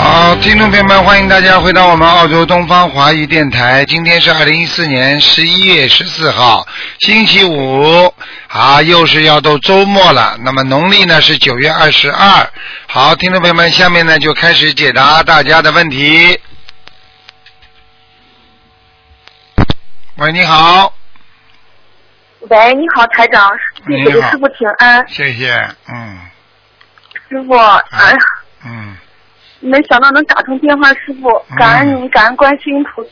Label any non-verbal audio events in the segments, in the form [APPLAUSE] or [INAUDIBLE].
好，听众朋友们，欢迎大家回到我们澳洲东方华语电台。今天是二零一四年十一月十四号，星期五，好，又是要到周末了。那么农历呢是九月二十二。好，听众朋友们，下面呢就开始解答大家的问题。喂，你好，喂，你好，台长，谢谢师傅请安。谢谢，嗯师傅，哎呀，嗯没想到能打通电话，师傅，感恩您，感恩观世音菩萨。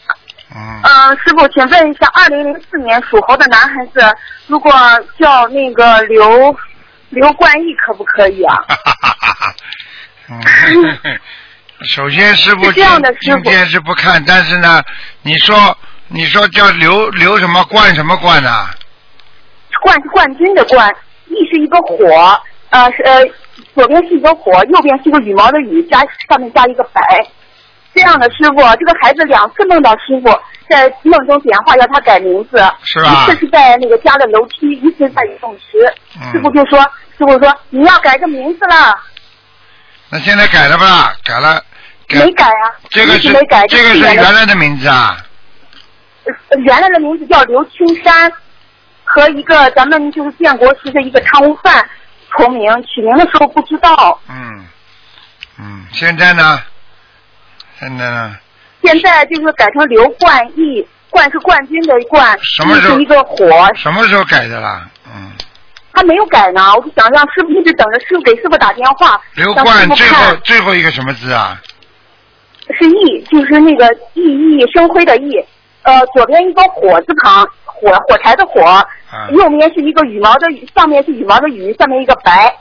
嗯，呃、师傅，请问一下，二零零四年属猴的男孩子，如果叫那个刘刘冠毅，可不可以啊？哈哈哈哈嗯，首先师傅是这样的今师傅今天是不看，但是呢，你说你说叫刘刘什么冠什么冠啊、冠是冠军的冠，毅是一个火，呃是呃左边是一个火，右边是一个羽毛的羽，加上面加一个白。这样的师傅，这个孩子两次梦到师傅，在梦中点化要他改名字，是啊一次是在那个家的楼梯，一次是在游泳池。嗯师傅就说，师傅说你要改个名字了，那现在改了吧？改了，改没改啊，这个是没改，这个是原来的名字啊。呃原来的名字叫刘青山，和一个咱们就是建国时的一个贪污犯重名，取名的时候不知道。嗯嗯，现在呢？现在呢？现在就是改成刘冠义，冠是冠军的冠，什么时候是一个火，什么时候改的啦？嗯，他没有改呢。我就想让师傅一直等着师傅给师傅打电话，刘冠最后最后一个什么字啊？是义，就是那个熠熠生辉的熠，呃，左边一个火字旁，火火柴的火，啊右面是一个羽毛的羽，上面是羽毛的羽，下面一个白，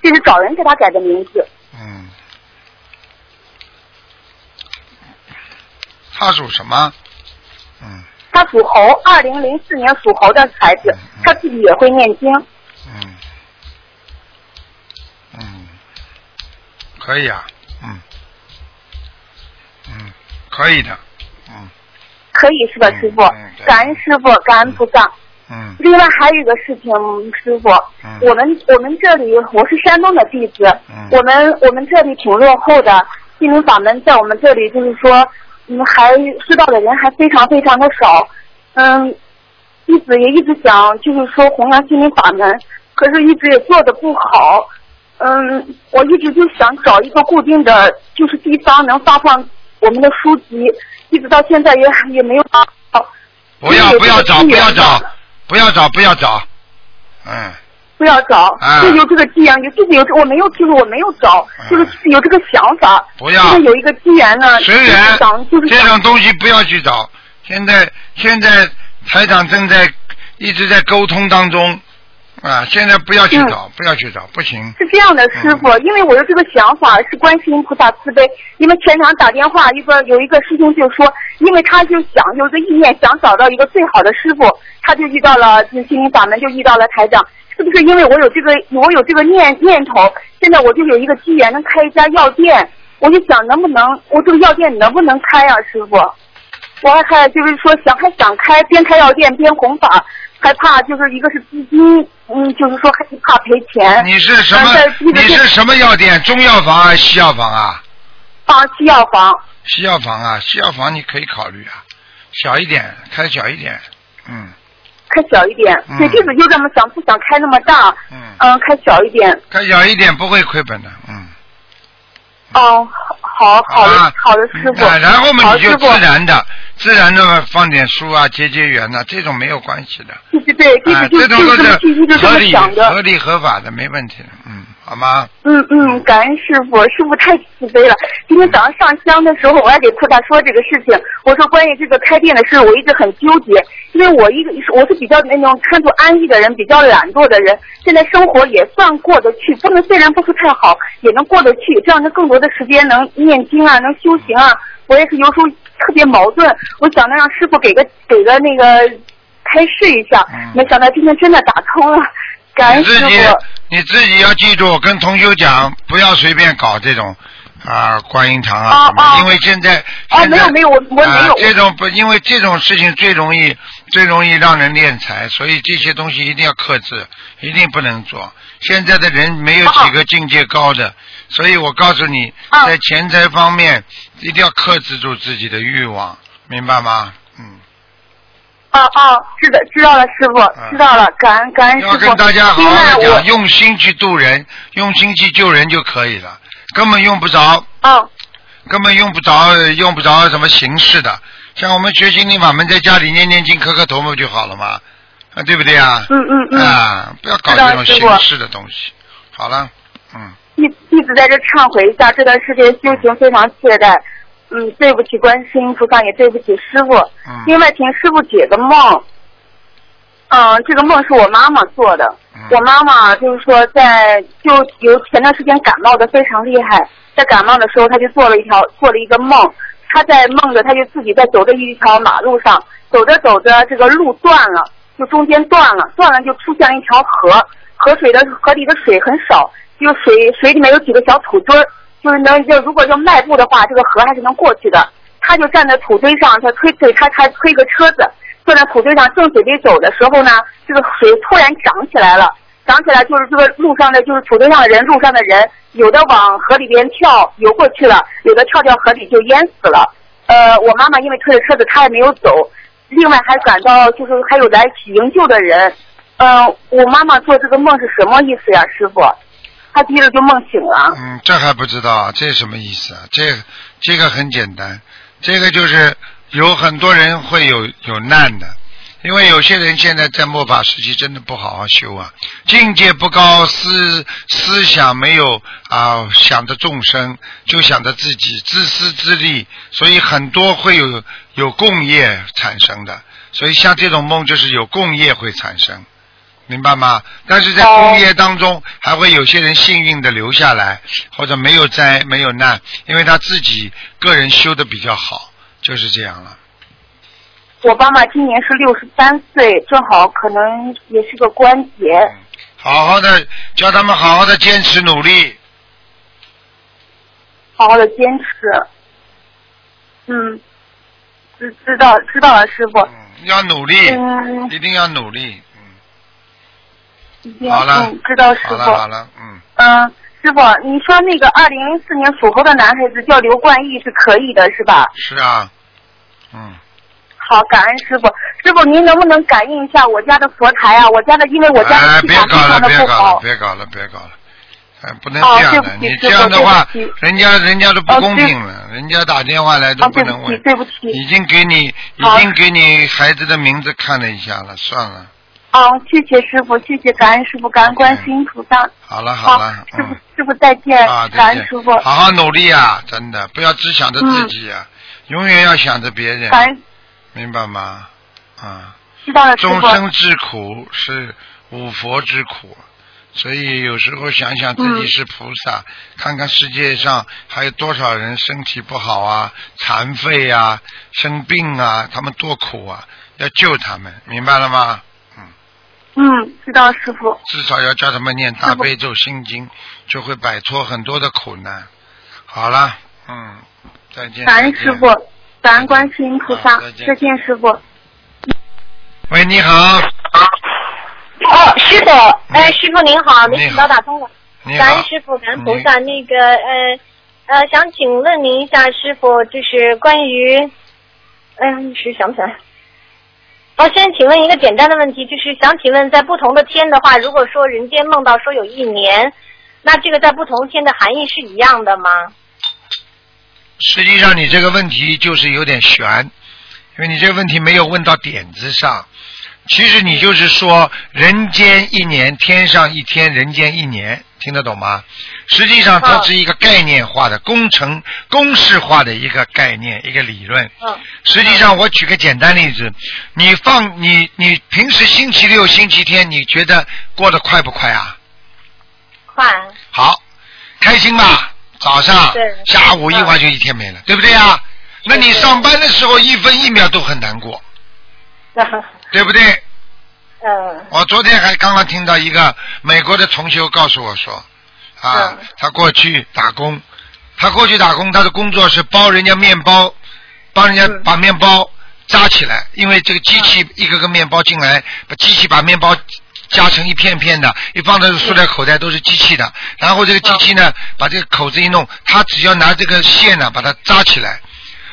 这是找人给他改的名字。嗯，他属什么？嗯他属猴，二零零四年属猴的孩子，他自己也会念经。嗯嗯，可以啊，嗯嗯，可以的，嗯可以是吧，师傅嗯？感恩师傅，感恩菩萨。嗯另外还有一个事情，师傅，嗯。我们我们这里我是山东的弟子，嗯。我们我们这里挺落后的，心灵法门在我们这里就是说，嗯，还知道的人还非常非常的少，嗯，弟子也一直想就是说弘扬心灵法门，可是一直也做的不好，嗯，我一直就想找一个固定的就是地方能发放我们的书籍，一直到现在也也没有。不要不要找不要找。嘛不要找不要找，嗯。不要找，啊。就有这个机缘，有就是有这我没有，就是我没有找，就是有这个想法。不要。现在有一个机缘呢，就是随缘就是这种东西不要去找。现在现在台长正在一直在沟通当中啊，现在不要去找，不要去找，不行。是这样的，师傅，因为我有这个想法，是观世音菩萨慈悲。因为前场打电话，一个有一个师兄就说，因为他就想有个意念，想找到一个最好的师傅，他就遇到了就心灵法门，就遇到了台长。是不是因为我有这个我有这个念念头，现在我就有一个机缘能开一家药店，我就想能不能我这个药店能不能开啊，师傅？我还还就是说想还想开，边开药店边弘法，还怕就是一个是资金，嗯，就是说害怕赔钱。你是什么你是什么药店？中药房还是西药房啊？啊西药房？西药房啊，西药房你可以考虑啊，小一点，开小一点，嗯开小一点，嗯对，弟子就这么想，不想开那么大，嗯，嗯，开小一点。开小一点不会亏本的，嗯。哦，好好的啊好的师傅，啊，然后嘛你就自然的、自然的放点书啊，结结缘呐、这种没有关系的。对对对，啊，这种都是合理、的合。理合法的，没问题的，嗯，好吗？嗯嗯，感恩师傅，师傅太慈悲了。今天早上上香的时候，我还给菩萨说这个事情。我说关于这个开店的事，我一直很纠结，因为我一个我是比较那种看作安逸的人，比较懒惰的人。现在生活也算过得去，不能虽然不是太好，也能过得去。这样的更多的时间能念经啊，能修行啊。我也是有时候特别矛盾，我想着让师傅给个给个那个开示一下，嗯没想到今天真的打通了，感恩师傅。你自己要记住，跟同修讲，不要随便搞这种啊观音堂啊因为现在哦，现在没有没有，我我没啊有。这种不，因为这种事情最容易最容易让人敛财，所以这些东西一定要克制，一定不能做。现在的人没有几个境界高的，所以我告诉你，哦在钱财方面一定要克制住自己的欲望，明白吗？嗯，哦哦，知道知道了，师傅，知道了，感恩感恩师傅要。跟大家好好的讲，用心去度人，用心去救人就可以了，根本用不着，哦根本用不着用不着什么形式的。像我们学心灵法门，在家里念念经、磕磕头不就好了吗？啊，对不对啊？嗯嗯嗯，啊，不要搞这种形式的东西。好了，嗯，一一直在这忏悔一下，这段时间修行非常懈怠，嗯，对不起观世音菩萨，也对不起师傅。嗯另外，请师傅解个梦。嗯，这个梦是我妈妈做的。嗯我妈妈就是说在，就有前段时间感冒的非常厉害，在感冒的时候，她就做了一条做了一个梦。她在梦着，她就自己在走着一条马路上，走着走着，这个路断了，就中间断了，断了就出现了一条河，河水的河里的水很少，就水水里面有几个小土堆儿，就是能就如果要迈步的话，这个河还是能过去的。他就站在土堆上，他推推他他推个车子，坐在土堆上正准备走的时候呢，这个水突然涨起来了，涨起来就是这个路上的就是土堆上的人，路上的人有的往河里边跳游过去了，有的跳掉河里就淹死了。呃，我妈妈因为推着车子，她也没有走，另外还赶到就是还有来起营救的人。呃，我妈妈做这个梦是什么意思呀，师傅？他接着就梦醒了。嗯，这还不知道，这什么意思啊？这这个很简单，这个就是有很多人会有有难的，因为有些人现在在末法时期真的不好好修啊，境界不高，思思想没有啊，想着众生，就想着自己，自私自利，所以很多会有有共业产生的，所以像这种梦就是有共业会产生。明白吗？但是在工业当中，还会有些人幸运的留下来，或者没有灾没有难，因为他自己个人修的比较好，就是这样了。我爸妈今年是六十三岁，正好可能也是个关节。好好的叫他们好好的坚持努力，好好的坚持。嗯，知知道知道了，师傅。嗯，要努力，嗯，一定要努力。好了嗯，知道师好了傅。好了，嗯，嗯，师傅，你说那个二零零四年属猴的男孩子叫刘冠毅是可以的，是吧？是啊，嗯，好，感恩师傅。师傅，您能不能感应一下我家的佛台啊？我家的，因为我家气别搞了，场非常的别搞了，不好。别搞了，别搞了。哎，不能哦这样的，你这样的话人家人家都不公平了，人家打电话来都哦，不能问对不起，。对不起。已经给你已经给你孩子的名字看了一下了，算了，哦，谢谢师傅，谢谢感恩师傅，感恩观世音菩萨。好了好了，，师傅嗯，师傅再见啊，，感恩师傅，好好努力啊，真的不要只想着自己啊，永远要想着别人，感明白吗？啊，知道了师众。生之苦是五佛之苦，所以有时候想想自己嗯是菩萨，看看世界上还有多少人身体不好啊、残废啊、生病啊，他们多苦啊，要救他们，明白了吗？嗯，知道师傅。至少要叫他们念大悲咒心经，就会摆脱很多的苦难。好了，嗯，再见。感恩师傅，感恩观世音菩萨再，见再见师傅。喂，你好，哦，师傅，哎，师傅您好，你好没想到打通了，你感恩，师傅，感恩菩萨。那个呃呃，想请问您一下，师傅，就是关于，哎呀、一时想不起来。哦，先请问一个简单的问题，就是想请问，在不同的天的话，如果说人间梦到说有一年，那这个在不同天的含义是一样的吗？实际上你这个问题就是有点悬，因为你这个问题没有问到点子上。其实你就是说，人间一年，天上一天，人间一年，听得懂吗？实际上它嗯是一个概念化的、工程公式化的一个概念、一个理论。嗯实际上，我举个简单例子，你放你你平时星期六、星期天，你觉得过得快不快啊？快，好，开心吧？早上对、下午一会儿就一天没了，对不对啊？那你上班的时候一分一秒都很难过，对不对？嗯我昨天还刚刚听到一个美国的同修告诉我说，啊，嗯他过去打工，他过去打工，他的工作是包人家面包，帮人家嗯把面包扎起来，因为这个机器一个个面包进来，把机器把面包夹成一片片的，一放在塑料口袋都是机器的，然后这个机器呢，把这个口子一弄，他只要拿这个线呢把它扎起来。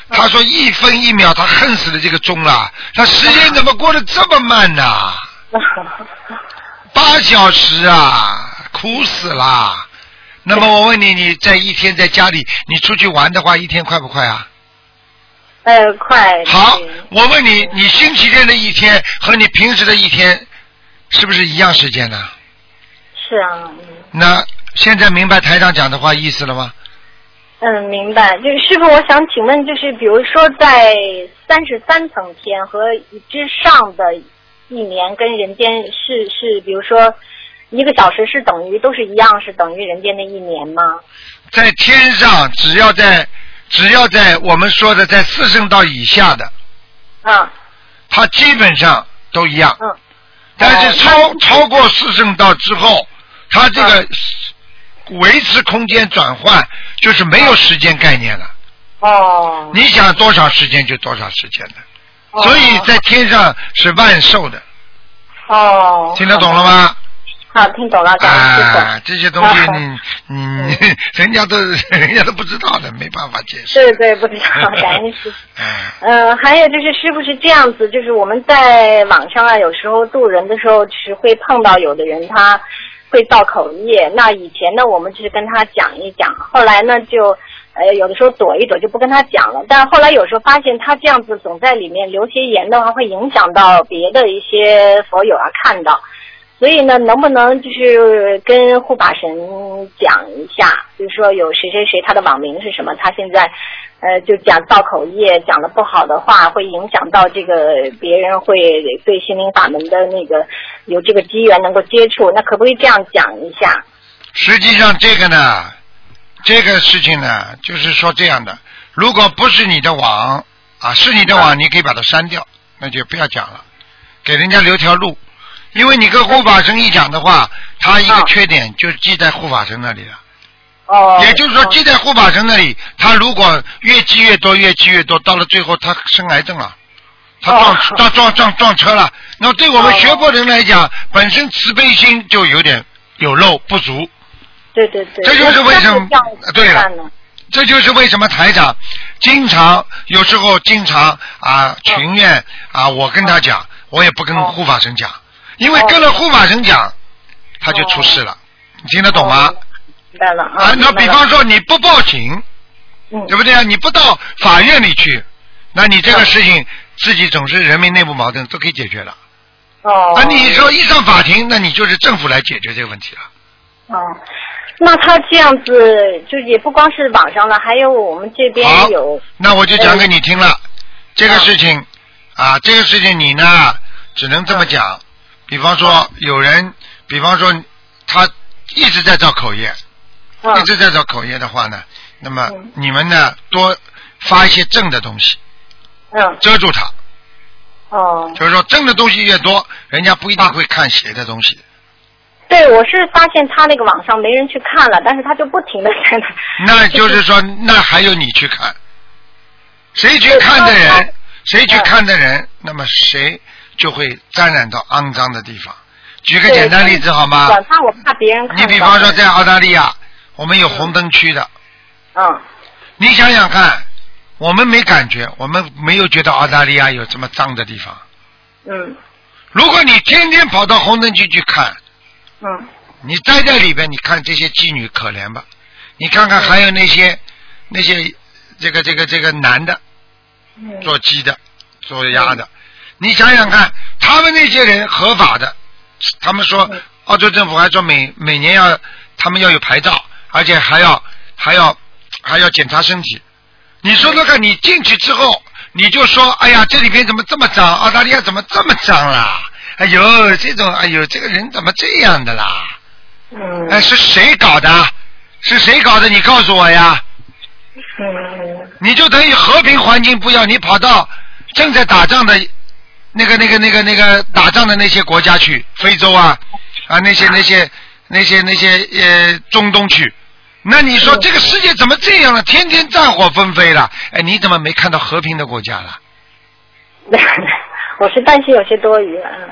他说一分一秒，他恨死了这个钟了。他时间怎么过得这么慢呐、[LAUGHS] 八小时啊，苦死啦！那么我问你，你在一天在家里，你出去玩的话，一天快不快啊？呃，快。好，我问你，你星期天的一天和你平时的一天，是不是一样时间呢？是啊，嗯那现在明白台长讲的话意思了吗？嗯，明白。就是师傅，我想请问，就是比如说在三十三层天和之上的一年，跟人间是是，比如说一个小时是等于都是一样，是等于人间的一年吗？在天上，只要在只要在我们说的在四圣道以下的，啊，它基本上都一样。嗯。但是哦超那超过四圣道之后，它这个维持空间转换就是没有时间概念了。哦。你想多少时间就多少时间的，哦所以在天上是万寿的，哦。听得懂了吗？好，听懂了，感恩师傅。啊，这些东西你你 [LAUGHS] 人家都 [LAUGHS] 人家都不知道的，没办法解释。对对，不知道，[LAUGHS] 感恩师傅。嗯，呃，还有就是师傅是这样子，就是我们在网上啊，有时候渡人的时候，是会碰到有的人他会造口业。那以前呢，我们就是跟他讲一讲，后来呢就呃有的时候躲一躲，就不跟他讲了。但后来有时候发现他这样子总在里面留些言的话，会影响到别的一些佛友啊看到。所以呢，能不能就是跟护法神讲一下，就是说有谁谁谁他的网名是什么，他现在呃就讲造口业，讲的不好的话，会影响到这个别人会对心灵法门的那个有这个机缘能够接触，那可不可以这样讲一下？实际上这个呢，这个事情呢，就是说这样的，如果不是你的网啊，是你的网，你可以把它删掉，那就不要讲了，给人家留条路。因为你跟护法神一讲的话，他一个啊。缺点就记在护法神那里了。哦，也就是说，记在护法神那里，他如果越积越多，越积越多，到了最后他生癌症了，他撞他撞撞撞撞车了。那对我们哦。学过的人来讲，本身慈悲心就有点有漏不足，对对对，这就是为什么对了？这就是为什么台长经常有时候经常啊情愿啊，我跟他讲，我也不跟哦护法神讲，因为跟了护法神讲，他就出事了。你听得懂吗？哦明白了啊，那比方说你不报警，嗯对不对啊？你不到法院里去，那你这个事情自己总是人民内部矛盾都可以解决了。哦，那，你说一上法庭，那你就是政府来解决这个问题了。哦，那他这样子，就也不光是网上了，还有我们这边好有，那我就讲给你听了。这个啊事情啊，这个事情你呢，只能这么讲。比方说，有人，比方说他一直在造口业，嗯一直在造口业的话呢，那么嗯。你们呢多发一些正的东西嗯。遮住他。哦，就是说正的东西越多，人家不一定会看邪的东西。对，我是发现他那个网上没人去看了，但是他就不停的在那，那就是说，那还有你去看，谁去看的人，谁去看的人，那么谁就会沾染到肮脏的地方。举个简单例子好吗？晚上我怕别人看。你比方说在澳大利亚，我们有红灯区的，嗯你想想看，我们没感觉，我们没有觉得澳大利亚有这么脏的地方。嗯如果你天天跑到红灯区去看，嗯你待在里边，你看这些妓女可怜吧？你看看还有那些那些这个这个这个男的嗯，做鸡的、做鸭的，你想想看，他们那些人合法的，他们说嗯澳洲政府还说每每年要他们要有牌照，而且还要还要还要检查身体。你说那个，你进去之后，你就说，哎呀，这里边怎么这么脏？澳大利亚怎么这么脏啦？哎呦，这种，哎呦，这个人怎么这样的啦？嗯哎，是谁搞的？是谁搞的？你告诉我呀！嗯你就等于和平环境不要，你跑到正在打仗的那个那个那个那个打仗的那些国家去，非洲啊啊那些那些那些那些呃中东去。那你说这个世界怎么这样了？天天战火纷飞了，哎，你怎么没看到和平的国家了？[LAUGHS] 我是担心有些多余了。嗯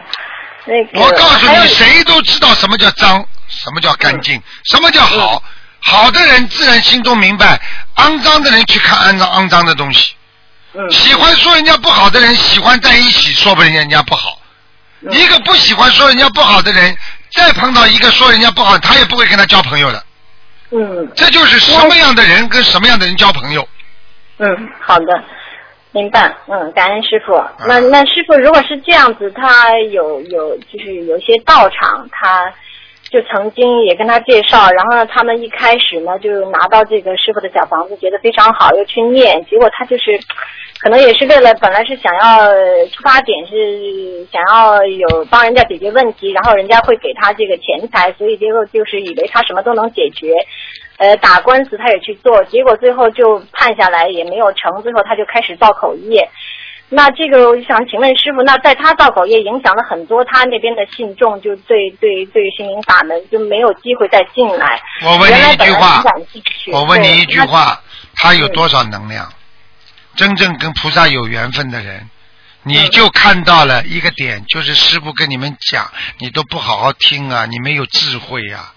那个我告诉你，谁都知道什么叫脏，什么叫干净，什么叫好。好的人自然心中明白，肮脏的人去看肮脏肮脏的东西。嗯喜欢说人家不好的人，喜欢在一起说不人家不好。嗯一个不喜欢说人家不好的人，再碰到一个说人家不好，他也不会跟他交朋友的。嗯这就是什么样的人跟什么样的人交朋友。嗯，好的，明白。嗯，感恩师傅。啊那那师傅，如果是这样子，他有有就是有些道场，他就曾经也跟他介绍，然后呢，他们一开始呢就拿到这个师傅的小房子，觉得非常好，又去念，结果他就是。可能也是为了，本来是想要出发点是想要有帮人家解决问题，然后人家会给他这个钱财，所以结果就是以为他什么都能解决，呃，打官司他也去做，结果最后就判下来也没有成，最后他就开始造口业。那这个我想请问师傅，那在他造口业影响了很多他那边的信众，就对对对心灵法门就没有机会再进来。我问你一句话我问你一句话，他有多少能量？真正跟菩萨有缘分的人，你就看到了一个点，就是师傅跟你们讲，你都不好好听啊，你没有智慧啊。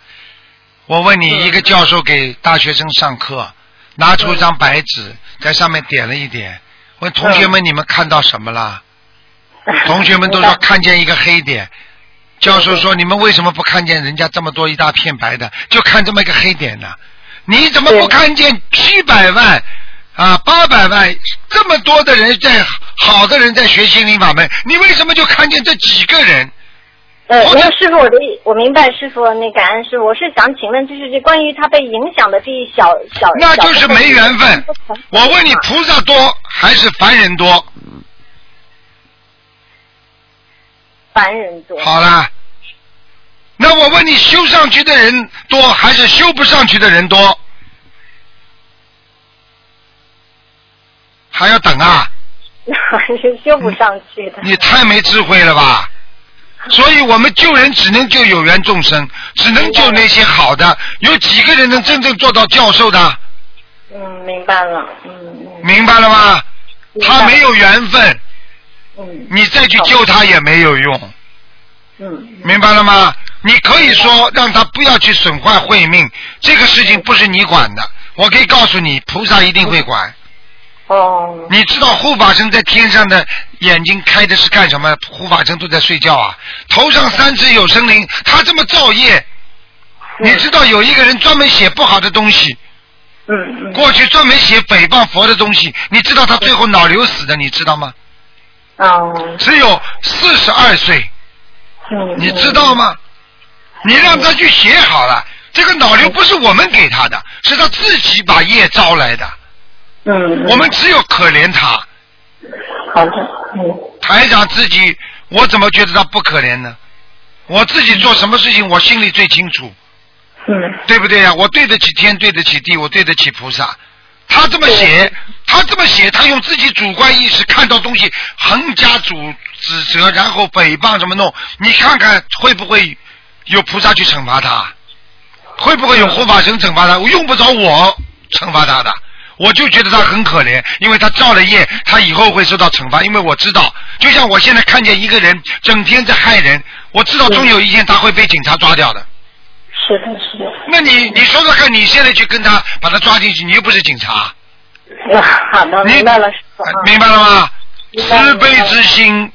我问你，一个教授给大学生上课，拿出一张白纸，在上面点了一点，问同学们，你们看到什么了？[LAUGHS] 同学们都说看见一个黑点。教授说：“你们为什么不看见人家这么多一大片白的，就看这么一个黑点呢？你怎么不看见七百万啊八百万这么多的人在好的人在学心灵法门，你为什么就看见这几个人？呃，或者没有师傅，我的意我明白师傅，那感恩师傅，我是想请问，就是这关于他被影响的这一小小，那就是没缘分。我问你，菩萨多还是凡人多？凡人多，好了，那我问你，修上去的人多还是修不上去的人多？还要等啊？那 [LAUGHS] 是修不上去的。你太没智慧了吧！[LAUGHS] 所以我们救人只能救有缘众生，只能救那些好的。有几个人能真正做到教授的？嗯，明白了，嗯嗯明白了吗？他没有缘分，嗯你再去救他也没有用，嗯明白了吗？你可以说让他不要去损坏慧命，这个事情不是你管的。我可以告诉你，菩萨一定会管。哦，你知道护法神在天上的眼睛开的是干什么？护法神都在睡觉啊，头上三只有生灵，他这么造业。你知道有一个人专门写不好的东西，嗯嗯。过去专门写诽谤佛的东西，你知道他最后脑瘤死的，你知道吗？哦。只有四十二岁，嗯，你知道吗？你让他去写好了，这个脑瘤不是我们给他的，是他自己把业招来的，我们只有可怜他。好的，嗯台长自己，我怎么觉得他不可怜呢？我自己做什么事情，我心里最清楚，嗯对不对呀、我对得起天，对得起地，我对得起菩萨。他这么写，他这么写，他用自己主观意识看到东西，横加主指责，然后诽谤，怎么弄？你看看会不会有菩萨去惩罚他？会不会有护法神惩罚他？我用不着我惩罚他的，我就觉得他很可怜，因为他造了业，他以后会受到惩罚。因为我知道，就像我现在看见一个人整天在害人，我知道终有一天他会被警察抓掉的。是的，是的。那你你说说看，你现在去跟他把他抓进去，你又不是警察，啊好的，明白了。明白了吗？慈悲之心，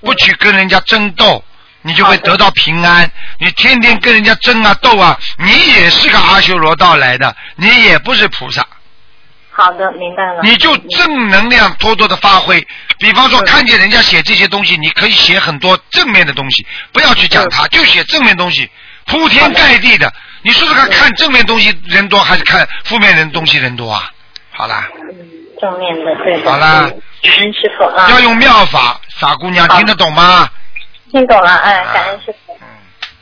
不去跟人家争斗，你就会得到平安。你天天跟人家争啊斗啊，你也是个阿修罗道来的，你也不是菩萨，好的，明白了。你就正能量多多的发挥。比方说，看见人家写这些东西，你可以写很多正面的东西，不要去讲它，就写正面东西，铺天盖地的。你说说看，看正面东西人多还是看负面人东西人多啊？好啦，嗯正面的，对的。好啦嗯感恩师傅啊。要用妙法，傻姑娘听得懂吗？听懂了，哎，感恩师傅。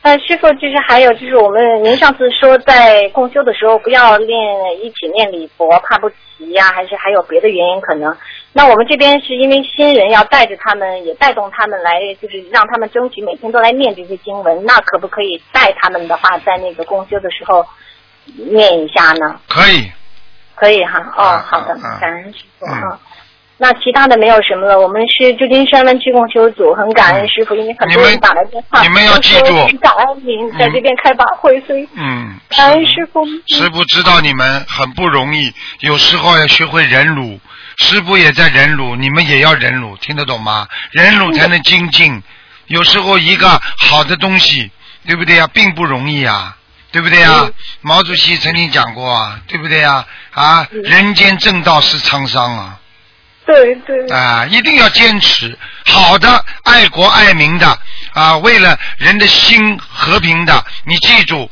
嗯，呃，师傅，就是还有就是我们您上次说在共修的时候不要练一起念礼佛，怕不齐呀、还是还有别的原因可能？那我们这边是因为新人要带着他们，也带动他们来，就是让他们争取每天都来念这些经文。那可不可以带他们的话，在那个共修的时候念一下呢？可以，可以哈，哦，啊好的啊，感恩师傅嗯啊。那其他的没有什么了，我们是旧金山湾区共修组，很感恩师傅，因为很多人打来电话，你们要记住感恩您在这边开法会，所以嗯，感恩师傅。师傅知道你们很不容易，有时候要学会忍辱。师傅也在忍辱，你们也要忍辱，听得懂吗？忍辱才能精进。有时候一个好的东西，对不对呀？并不容易啊，对不对呀？毛主席曾经讲过啊，对不对呀？啊，人间正道是沧桑啊。对对，啊，一定要坚持好的、爱国爱民的啊，为了人的心和平的，你记住，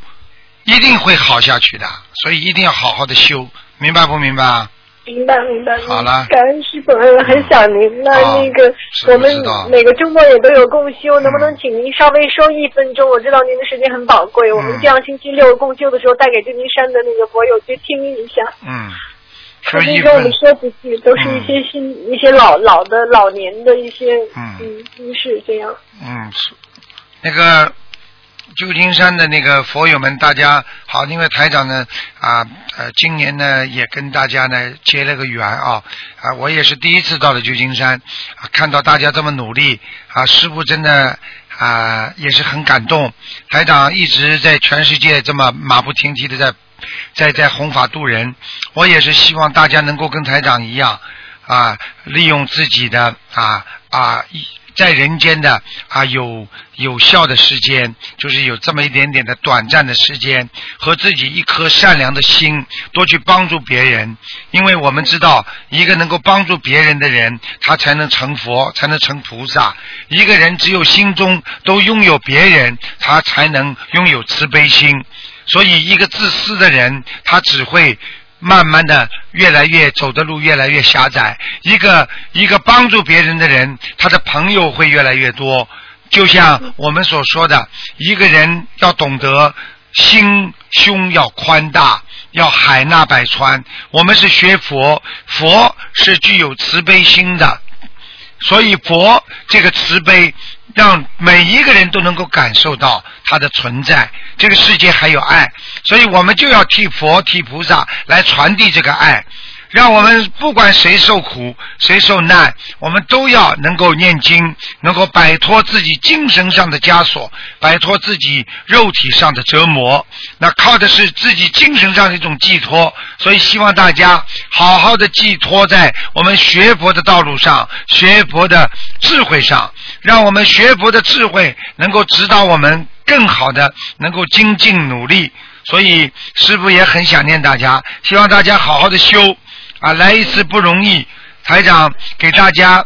一定会好下去的。所以一定要好好的修，明白不明白啊？明白明白。好了感恩师傅，很想您。那啊那个我们每个周末也都有共修，能不嗯能请您稍微收一分钟？我知道您的时间很宝贵，我们嗯这样星期六共修的时候带给旧金山的那个博友去听一下。嗯，可说一分以跟我们说几句，都是一些新、一些老老的老年的一些嗯嗯故事这样。嗯，是那个旧金山的那个佛友们，大家好，因为台长呢啊呃，今年呢也跟大家呢结了个缘啊啊，我也是第一次到了旧金山啊，看到大家这么努力啊，师傅真的啊也是很感动。台长一直在全世界这么马不停蹄的在在在弘法度人，我也是希望大家能够跟台长一样啊，利用自己的啊啊在人间的啊有有效的时间，就是有这么一点点的短暂的时间，和自己一颗善良的心，多去帮助别人。因为我们知道，一个能够帮助别人的人，他才能成佛，才能成菩萨。一个人只有心中都拥有别人，他才能拥有慈悲心。所以，一个自私的人，他只会慢慢的越来越走的路越来越狭窄。一个一个帮助别人的人，他的朋友会越来越多。就像我们所说的，一个人要懂得心胸要宽大，要海纳百川。我们是学佛，佛是具有慈悲心的，所以佛这个慈悲，让每一个人都能够感受到它的存在。这个世界还有爱，所以我们就要替佛、替菩萨来传递这个爱。让我们不管谁受苦、谁受难，我们都要能够念经，能够摆脱自己精神上的枷锁，摆脱自己肉体上的折磨。那靠的是自己精神上的一种寄托。所以希望大家好好的寄托在我们学佛的道路上，学佛的智慧上，让我们学佛的智慧能够指导我们更好的能够精进努力。所以师傅也很想念大家，希望大家好好的修。啊，来一次不容易。台长给大家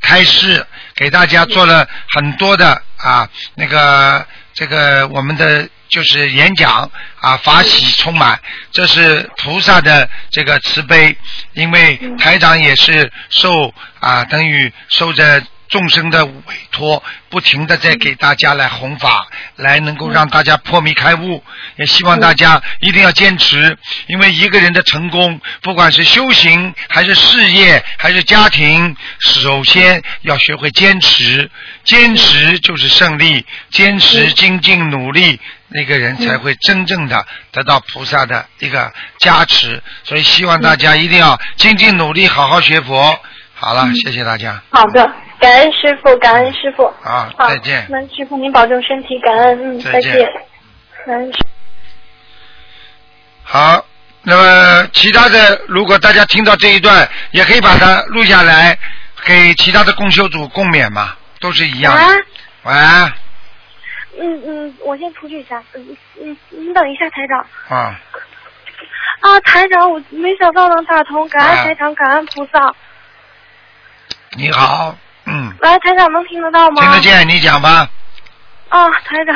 开示，给大家做了很多的啊，那个这个我们的就是演讲啊，法喜充满，这是菩萨的这个慈悲。因为台长也是受啊，等于受着。众生的委托，不停的在给大家来弘法，来能够让大家破迷开悟。也希望大家一定要坚持，因为一个人的成功，不管是修行还是事业还是家庭，首先要学会坚持，坚持就是胜利，坚持精进努力。那个人才会真正的得到菩萨的一个加持，所以希望大家一定要精进努力，好好学佛。好了，谢谢大家。好的，感恩师傅，感恩师傅。啊，好，再见。那师傅您保重身体，感恩，嗯，再见再见。感恩师好，那么其他的，如果大家听到这一段，也可以把它录下来，给其他的共修组共勉嘛，都是一样的。喂，嗯嗯，我先出去一下。嗯嗯，你等一下，台长。啊，啊，台长，我没想到能打通，感恩啊台长，感恩菩萨。你好，嗯，喂，台长能听得到吗？听得。见，你讲吧。啊，台长，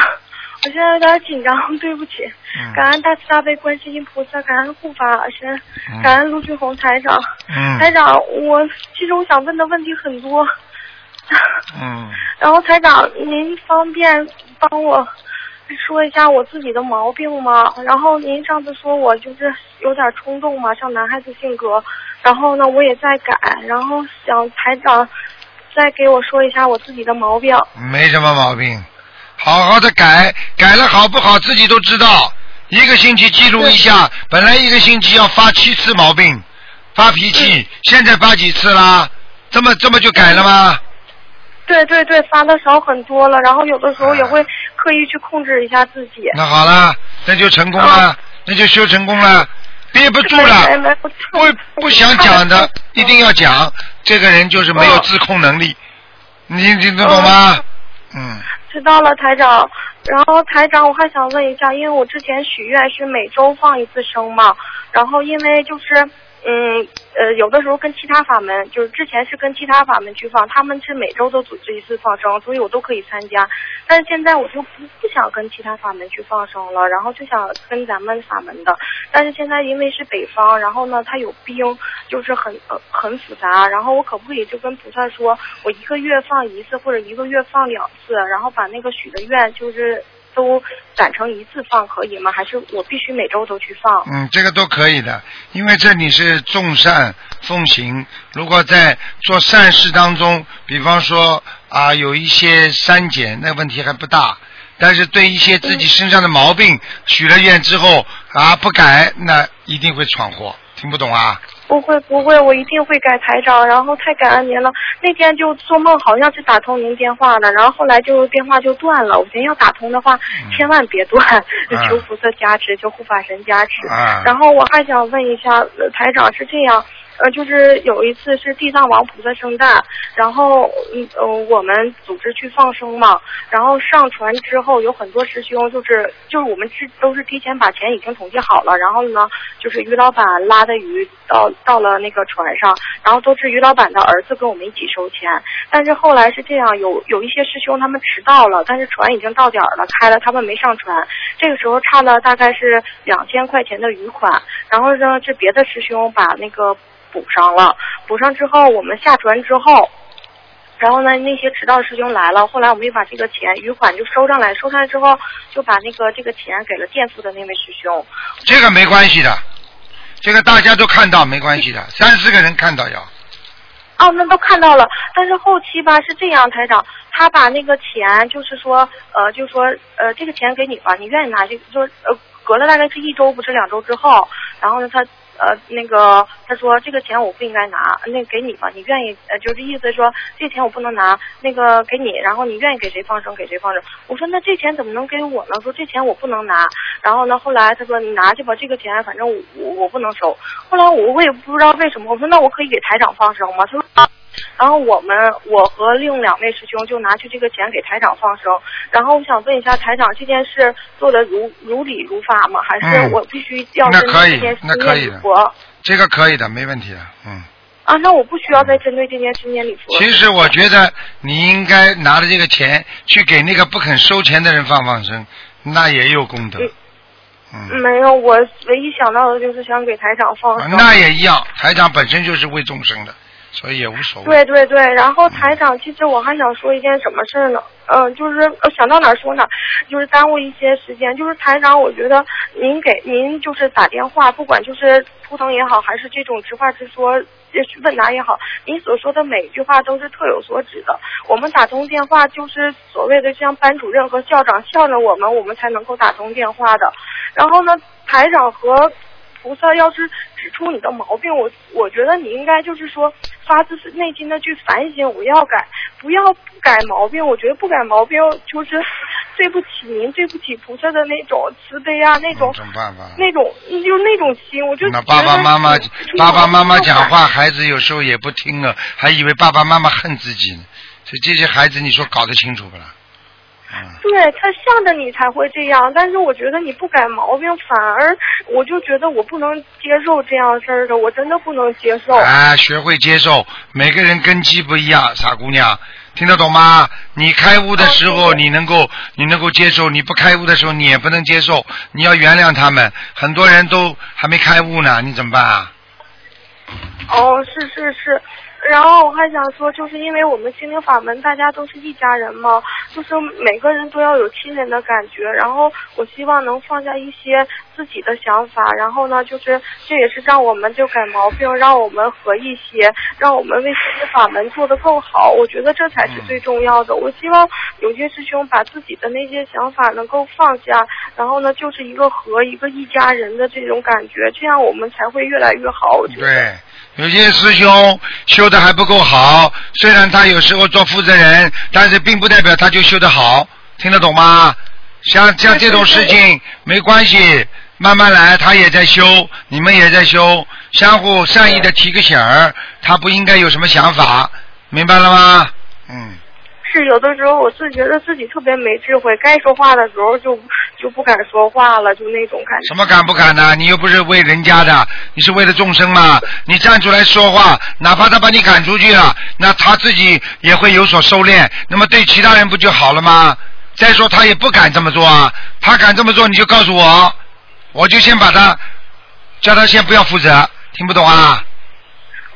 我现在有点紧张，对不起。嗯感恩大慈大悲观世音菩萨，感恩护法神，嗯感恩陆俊宏台长。嗯台长，我其实我想问的问题很多，嗯，[LAUGHS] 然后台长，您方便帮我说一下我自己的毛病吗？然后您上次说我就是有点冲动嘛，像男孩子性格。然后呢，我也在改，然后想台长再给我说一下我自己的毛病。没什么毛病，好好的改，改了好不好自己都知道。一个星期记录一下，本来一个星期要发七次毛病，发脾气，现在发几次啦？这么这么就改了吗？对对对，发的少很多了，然后有的时候也会刻意去控制一下自己。那好了，那就成功了，那就修成功了，憋不住了，不不想讲的一定要讲，这个人就是没有自控能力，你听得懂吗？嗯。知道了，台长。然后台长，我还想问一下，因为我之前许愿是每周放一次生嘛，然后因为就是。嗯，呃，有的时候跟其他法门，就是之前是跟其他法门去放，他们是每周都组织一次放生，所以我都可以参加。但是现在我就不不想跟其他法门去放生了，然后就想跟咱们法门的。但是现在因为是北方，然后呢，它有冰，就是很呃很复杂。然后我可不可以就跟菩萨说，我一个月放一次，或者一个月放两次，然后把那个许的愿就是。都攒成一次放可以吗？还是我必须每周都去放？嗯，这个都可以的，因为这里是众善奉行。如果在做善事当中，比方说啊有一些删减，那问题还不大。但是对一些自己身上的毛病许了愿之后啊不改，那一定会闯祸。听不懂啊？不会不会，我一定会改台长，然后太感恩您了。那天就做梦，好像是打通您电话了，然后后来就电话就断了。我寻思要打通的话，千万别断，[LAUGHS] 求菩萨加持，求护法神加持。然后我还想问一下，台长是这样。呃，就是有一次是地藏王菩萨圣诞，然后嗯呃我们组织去放生嘛，然后上船之后有很多师兄就是就是我们是都是提前把钱已经统计好了，然后呢就是于老板拉的鱼到到了那个船上，然后都是于老板的儿子跟我们一起收钱，但是后来是这样，有有一些师兄他们迟到了，但是船已经到点了开了，他们没上船，这个时候差了大概是两千块钱的余款，然后呢这别的师兄把那个。补上了，补上之后，我们下船之后，然后呢，那些迟到师兄来了，后来我们又把这个钱余款就收上来，收上来之后，就把那个这个钱给了垫付的那位师兄。这个没关系的，这个大家都看到，没关系的，三四个人看到要。哦，那都看到了，但是后期吧是这样，台长，他把那个钱就是说，呃，就说，呃，这个钱给你吧，你愿意拿就说，呃，隔了大概是一周不是两周之后，然后呢他。呃，那个他说这个钱我不应该拿，那给你吧，你愿意呃，就是意思说这钱我不能拿，那个给你，然后你愿意给谁放生给谁放生。我说那这钱怎么能给我呢？说这钱我不能拿。然后呢，后来他说你拿去吧，这个钱反正我我不能收。后来我我也不知道为什么，我说那我可以给台长放生吗？他说。然后我们我和另两位师兄就拿去这个钱给台长放生。然后我想问一下台长，这件事做的如如理如法吗？还是我必须要针对这件事念礼佛？这个可以的，没问题的，嗯。啊，那我不需要再针对这件事念礼佛。其实我觉得你应该拿着这个钱去给那个不肯收钱的人放放生，那也有功德。嗯。没有，我唯一想到的就是想给台长放生。那也一样，台长本身就是为众生的。所以也无所谓。对对对，然后台长，其实我还想说一件什么事儿呢？嗯，就是想到哪儿说哪儿，就是耽误一些时间。就是台长，我觉得您给您就是打电话，不管就是图腾也好，还是这种直话直说问答也好，您所说的每一句话都是特有所指的。我们打通电话就是所谓的像班主任和校长向着我们，我们才能够打通电话的。然后呢，台长和。菩萨要是指出你的毛病，我我觉得你应该就是说发自内心的去反省，我要改，不要不改毛病。我觉得不改毛病就是对不起您，对不起菩萨的那种慈悲啊，那种嗯、办法那种就那种心，我就那爸爸妈妈爸爸妈妈讲话，孩子有时候也不听啊，还以为爸爸妈妈恨自己呢。所以这些孩子，你说搞得清楚不啦？对他向着你才会这样，但是我觉得你不改毛病，反而我就觉得我不能接受这样事儿的，我真的不能接受。啊，学会接受，每个人根基不一样，傻姑娘，听得懂吗？你开悟的时候，你能够你能够接受；你不开悟的时候，你也不能接受。你要原谅他们，很多人都还没开悟呢，你怎么办啊？哦，是是是。然后我还想说，就是因为我们心灵法门，大家都是一家人嘛，就是每个人都要有亲人的感觉。然后我希望能放下一些自己的想法，然后呢，就是这也是让我们就改毛病，让我们和一些，让我们为心灵法门做得更好。我觉得这才是最重要的。我希望有些师兄把自己的那些想法能够放下，然后呢，就是一个和一个一家人的这种感觉，这样我们才会越来越好。我觉得。对，有些师兄修的还不够好，虽然他有时候做负责人，但是并不代表他就修得好，听得懂吗？像像这种事情没关系，慢慢来，他也在修，你们也在修，相互善意的提个醒儿，他不应该有什么想法，明白了吗？嗯。是有的时候我是觉得自己特别没智慧，该说话的时候就就不敢说话了，就那种感觉。什么敢不敢呢？你又不是为人家的，你是为了众生嘛？你站出来说话，哪怕他把你赶出去了，那他自己也会有所收敛。那么对其他人不就好了吗？再说他也不敢这么做啊，他敢这么做，你就告诉我，我就先把他叫他先不要负责，听不懂啊？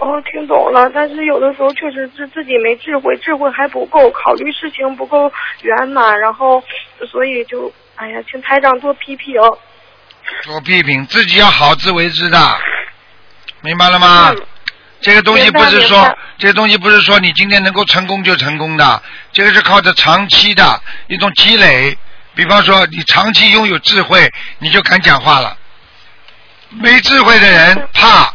哦，听懂了，但是有的时候确实是自己没智慧，智慧还不够，考虑事情不够圆满，然后所以就哎呀，请台长多批评。多批评，自己要好自为之的，明白了吗？嗯这个东西不是说这个东西不是说你今天能够成功就成功的，这个是靠着长期的一种积累。比方说，你长期拥有智慧，你就敢讲话了。没智慧的人怕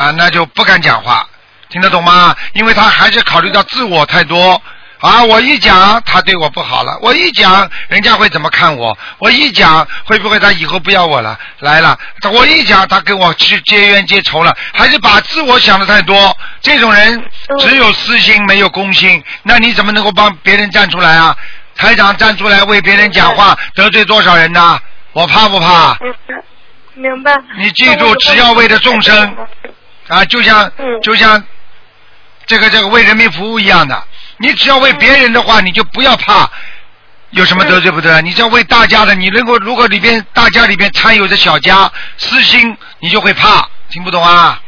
啊，那就不敢讲话，听得懂吗？因为他还是考虑到自我太多。啊，我一讲他对我不好了，我一讲人家会怎么看我？我一讲会不会他以后不要我了？来了，我一讲他跟我去结冤结仇了，还是把自我想的太多。这种人只有私心没有公心，那你怎么能够帮别人站出来啊？台长站出来为别人讲话，得罪多少人呢？我怕不怕？明白，明白。你记住，只要为了众生啊，就像嗯就像这个这个为人民服务一样的，你只要为别人的话，你就不要怕有什么得罪不得。你只要为大家的，你能够如果里边大家里边掺有着小家私心，你就会怕，听不懂啊？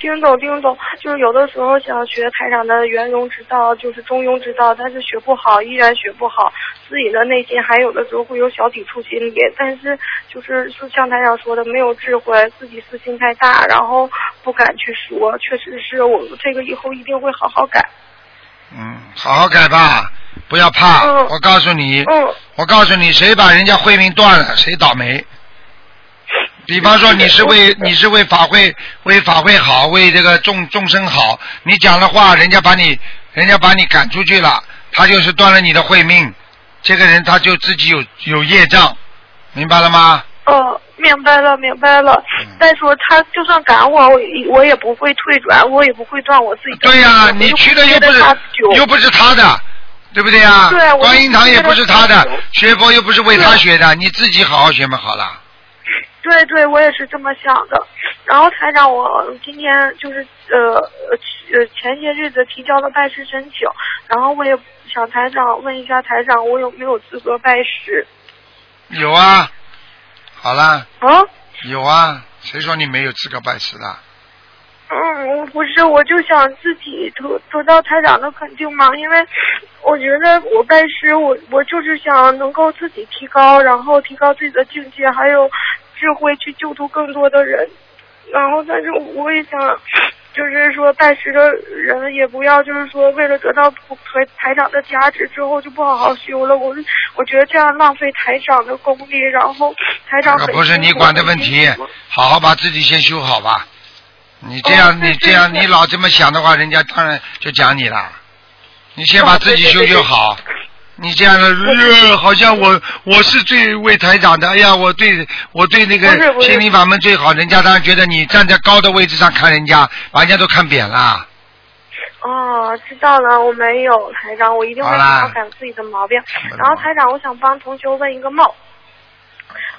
听懂听懂，就是有的时候想学台长的圆融之道，就是中庸之道，但是学不好，依然学不好，自己的内心还有的时候会有小抵触心理，但是就是就像台长说的，没有智慧，自己私心太大，然后不敢去说，确实是我这个以后一定会好好改。嗯，好好改吧，不要怕。嗯我告诉你，嗯我告诉你，谁把人家慧命断了，谁倒霉。比方说你是为你是为法会为法会好，为这个众众生好，你讲的话，人家把你人家把你赶出去了，他就是断了你的慧命，这个人他就自己有有业障，明白了吗？哦，明白了，明白了。嗯再说他就算赶我，我也我也不会退转，我也不会断我自己的对呀、我你去的又不是又不是他的，对不对呀、对我观音堂也不是他的学佛又不是为他学的，你自己好好学嘛，好了。对对，我也是这么想的。然后台长，我今天就是呃呃前些日子提交了拜师申请，然后我也想台长问一下台长，我有没有资格拜师？有啊，好了，啊？有啊，谁说你没有资格拜师的？嗯，我不是，我就想自己得得到台长的肯定嘛，因为我觉得我拜师，我我就是想能够自己提高，然后提高自己的境界，还有智慧去救度更多的人。然后，但是我也想，就是说拜师的人也不要，就是说为了得到台台长的加持之后就不好好修了。我我觉得这样浪费台长的功力，然后台长很这个不是你管的问题，好好把自己先修好吧。你这样，哦你这样，你老这么想的话，人家当然就讲你了。你先把自己修修好。你这样的，呃，好像我我是最为台长的，哎呀，我对我对那个心灵法门最好，人家当然觉得你站在高的位置上看人家，把人家都看扁了。哦，知道了，我没有台长，我一定会好啦好好改自己的毛病。然后台长，我想帮同学问一个梦，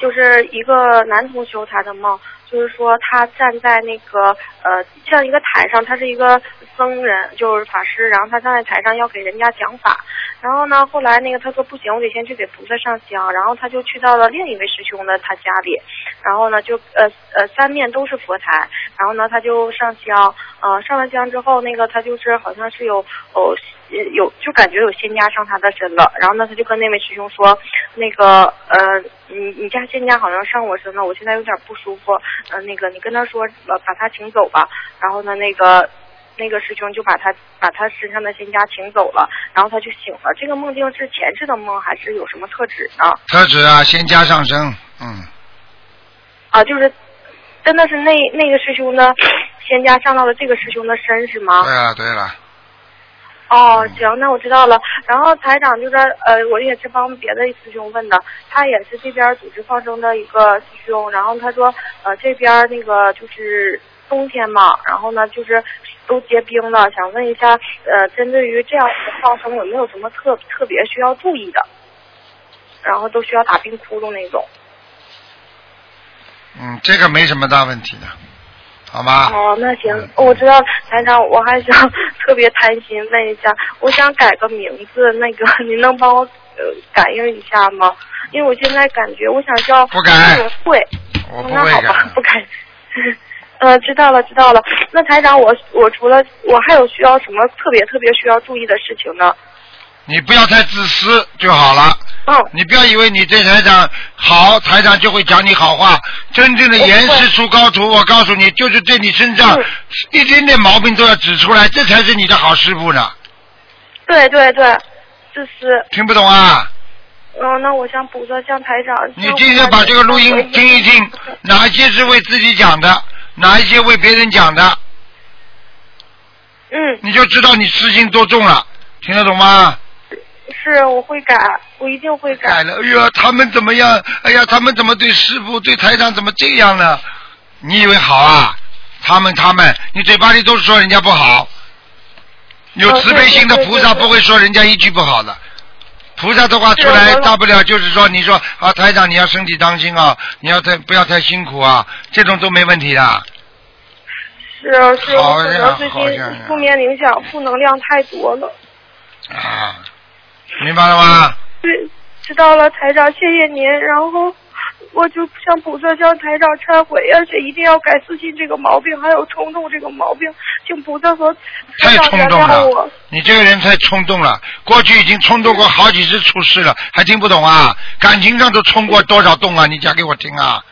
就是一个男同学他的梦，就是说他站在那个呃像一个台上，他是一个僧人，就是法师，然后他站在台上要给人家讲法，然后呢，后来那个他说不行，我得先去给菩萨上香，然后他就去到了另一位师兄的他家里，然后呢就呃呃三面都是佛台，然后呢他就上香，呃上完香之后，那个他就是好像是有哦有就感觉有仙家上他的身了，然后呢他就跟那位师兄说，那个呃你你家仙家好像上我身了，我现在有点不舒服，呃那个你跟他说呃把他请走吧，然后呢那个。那个师兄就把他把他身上的仙家请走了，然后他就醒了。这个梦境是前世的梦，还是有什么特指呢？特指啊，仙家上升，嗯，啊，就是真的是那那个师兄的仙家上到了这个师兄的身是吗？对了对了，哦，行，那我知道了。然后台长就是呃，我也是帮别的师兄问的，他也是这边组织放生的一个师兄，然后他说呃这边那个就是冬天嘛，然后呢就是都结冰了，想问一下呃，针对于这样的放生有没有什么特特别需要注意的？然后都需要打冰窟窿那种。嗯，这个没什么大问题的，好吗？哦，那行，我知道台长，我还想 [LAUGHS] 特别贪心问一下，我想改个名字，那个您能帮我呃感应一下吗？因为我现在感觉我想叫不改会，我不那会改好吧，不改。[LAUGHS] 呃，知道了，知道了。那台长，我我除了我还有需要什么特别特别需要注意的事情呢？你不要太自私就好了。嗯，你不要以为你对台长好，台长就会讲你好话。真正的严师出高徒，我告诉你，就是对你身上嗯一点点毛病都要指出来，这才是你的好师傅呢。对对对，自私。听不懂啊？嗯，那我想补个向台长。你今天把这个录音听一听，哪些是为自己讲的，哪一些为别人讲的，嗯，你就知道你私心多重了。听得懂吗？是我会改，我一定会改了。哎呀，他们怎么样？哎呀，他们怎么对师傅、对台长怎么这样呢？你以为好啊？他们他们，你嘴巴里都是说人家不好。有慈悲心的菩萨不会说人家一句不好的。菩萨的话出来，大不了就是说，你说啊，台长你要身体当心啊，你要太不要太辛苦啊，这种都没问题的。是啊是啊，我可能最近负面影响、负能量太多了。啊，明白了吗？对，知道了，台长，谢谢您。然后我就向菩萨向台长忏悔，而且一定要改私心这个毛病，还有冲动这个毛病，请菩萨和太冲动了你这个人太冲动了。过去已经冲动过好几次出事了，还听不懂啊？感情上都冲过多少洞啊？你讲给我听啊！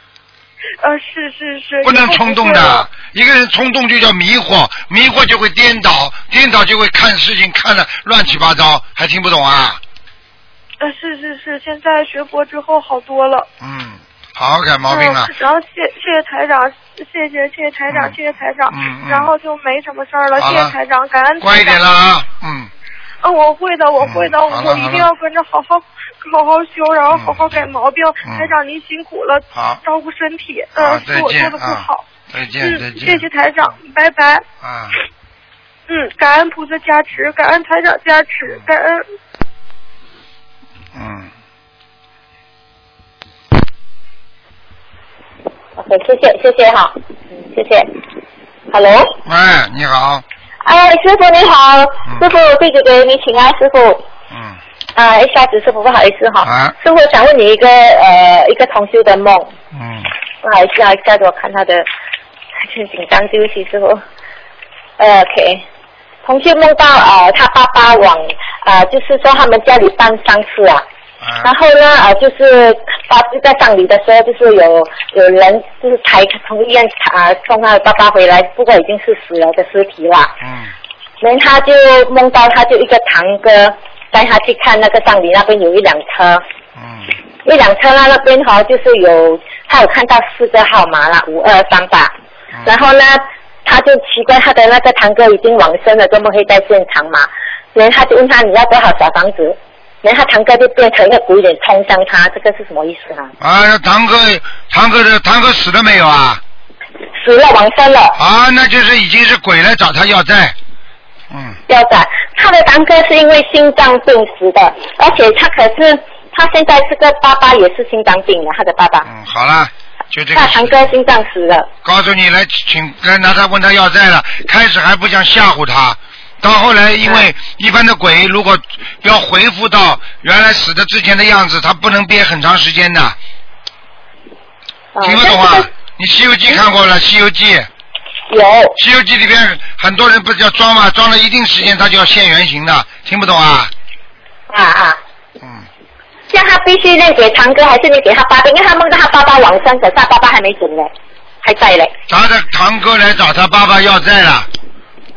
[LAUGHS] 呃，是是是，不能冲动的。一个人冲动就叫迷惑，迷惑就会颠倒，颠倒就会看事情看的乱七八糟，还听不懂啊？呃，是是是，现在学佛之后好多了。嗯，好好改毛病了嗯。然后谢谢谢台长，谢谢谢谢台长，嗯谢谢台长。嗯嗯然后就没什么事儿了，谢谢台长，感恩台长。乖一点了啊！嗯，嗯，我会的，我会的，嗯好了好了我一定要跟着好好好好修，然后好好改毛病。嗯台长您辛苦了，好照顾身体，好嗯，再见是我做的不啊好。再见再嗯，见。谢谢台长，拜拜。啊，嗯，感恩菩萨加持，感恩台长加持，感恩。嗯，OK，谢谢谢谢哈，嗯，谢谢。Hello，喂，你好，哎，师傅你好，师傅弟子给你请安，师傅。嗯，啊，一下子师傅不好意思哈，啊。师傅想问你一个呃一个同修的梦，嗯，不好意思啊，一下子我看他的很 [LAUGHS] 紧张，对不起师傅。呃 OK，同修梦到呃他爸爸往呃就是说他们家里办丧事啊，啊然后呢，呃，就是他就在葬礼的时候，就是有有人就是抬从医院啊、送他的爸爸回来，不过已经是死了的尸体了。嗯，然后他就梦到他就一个堂哥带他去看那个葬礼那边有一辆车，嗯，一辆车那那边哈就是有他有看到四个号码啦，五二三八。嗯然后呢，他就奇怪他的那个堂哥已经往生了，怎么会在现场嘛？然后他就问他你要多少小房子？然后他堂哥就变成一个鬼脸冲向他，这个是什么意思啊？啊，堂哥，堂哥的堂哥死了没有啊？死了往生了，啊，那就是已经是鬼来找他要债。嗯，要债。他的堂哥是因为心脏病死的，而且他可是他现在这个爸爸也是心脏病的，他的爸爸，嗯，好了，就这个大。堂哥心脏死了。告诉你来请来拿他问他要债了，开始还不想吓唬他，到后来因为一般的鬼如果要恢复到原来死的之前的样子，他不能憋很长时间的，哦听不懂啊？你《西游记》看过了，《西游记》《有西游记》里边很多人不是要装吗？装了一定时间他就要现原形的，听不懂啊？啊啊，嗯，像他必须认给堂哥，还是你给他爸爸？因为他梦到他爸爸往生，可是他爸爸还没走呢，还在嘞。他的堂哥来找他爸爸要债了，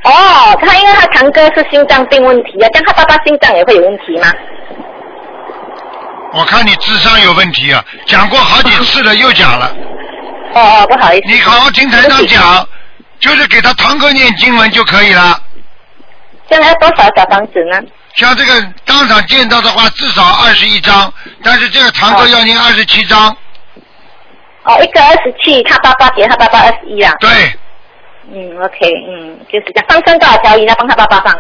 哦，他因为他堂哥是心脏病问题啊，但他爸爸心脏也会有问题吗？我看你智商有问题啊！讲过好几次了，又讲了。哦哦，不好意思。你好好听台上讲，就是给他堂哥念经文就可以了。现在要多少小房子呢？像这个当场见到的话，至少二十一张，但是这个堂哥要念二十七张。哦，一个二十七，他爸爸给他爸爸二十一啊。对，嗯，OK，嗯，就是这样。放生多少条鱼呢？帮他爸爸放，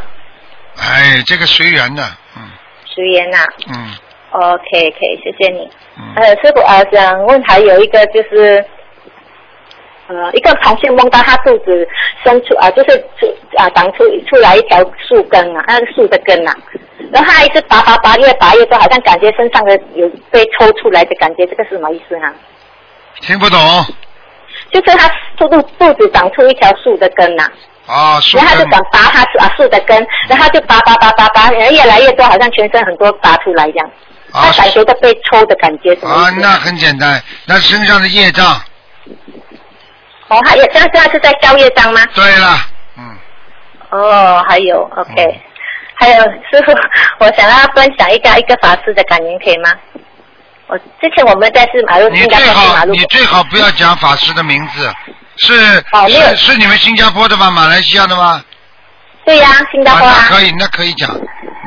哎，这个随缘的，嗯随缘呐。嗯 OK，可以，谢谢你。嗯。呃，师傅啊，想问还有一个就是，呃，一个螃蟹梦到他肚子伸出啊，就是出啊长出出来一条树根啊，那个树的根啊，然后他一直拔拔拔，越拔越多，好像感觉身上的有被抽出来的感觉，这个是什么意思呢？听不懂就是他肚肚肚子长出一条树的根呐、啊，树根然后他就想拔他树啊树的根，然后他就拔拔拔拔拔，然后越来越多，好像全身很多拔出来一样，啊他感觉到被抽的感觉，什么啊，那很简单，那身上的业障。哦，还有，现在现在是在消业障吗？对了，嗯，哦，还有，OK，、还有师傅，我想要分享一个一个法师的感言，可以吗？我之前我们在是马路你新加最好坡是马路你最好不要讲法师的名字，是哦是是你们新加坡的吗？马来西亚的吗？对呀、新加坡啊。那可以，那可以讲，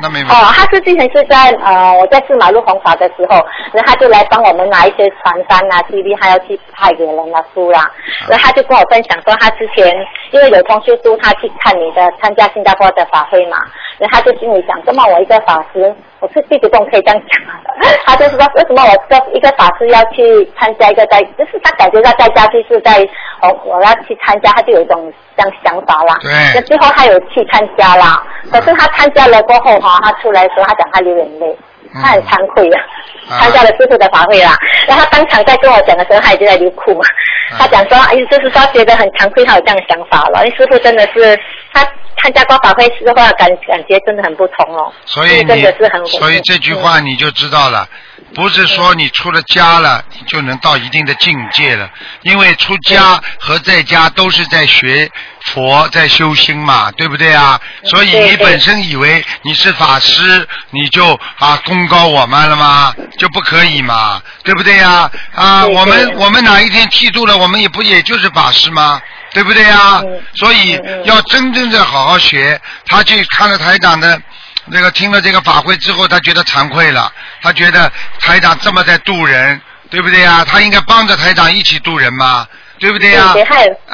那没问题。哦，他是之前是在呃我在四马路红法的时候，然后他就来帮我们拿一些传单啊、TV，还要去派给人啊书啦、然后他就跟我分享说，他之前因为有同学说他去看你的参加新加坡的法会嘛，然后他就心里想，这么我一个法师，我是弟子动可以这样讲啊，他就是说为什么我这一个法师要去参加一个在，就是他感觉到在家就是在哦我要去参加，他就有一种这样想法啦。对那最后他有去参加啦，可是他参加了过后哈，他出来的时候他讲他流眼泪，嗯他很惭愧的，啊参加了师傅的法会啦。然后他当场在跟我讲的时候，他已经在流哭嘛。啊他讲说，哎，就是说觉得很惭愧，他有这样的想法了。因为师傅真的是他参加过法会的话，感感觉真的很不同哦。所以真你的是很，所以这句话你就知道了，不是说你出了家了，你就能到一定的境界了，因为出家和在家都是在学佛，在修心嘛，对不对啊？所以你本身以为你是法师，你就啊功高我们了吗？就不可以嘛，对不对呀？啊，对我们我们哪一天剃度了，我们也不也就是法师吗？对不对呀？嗯所以要真正的好好学。他去看了台长的那个，听了这个法会之后，他觉得惭愧了，他觉得台长这么在渡人，对不对呀？他应该帮着台长一起渡人嘛，对不对呀？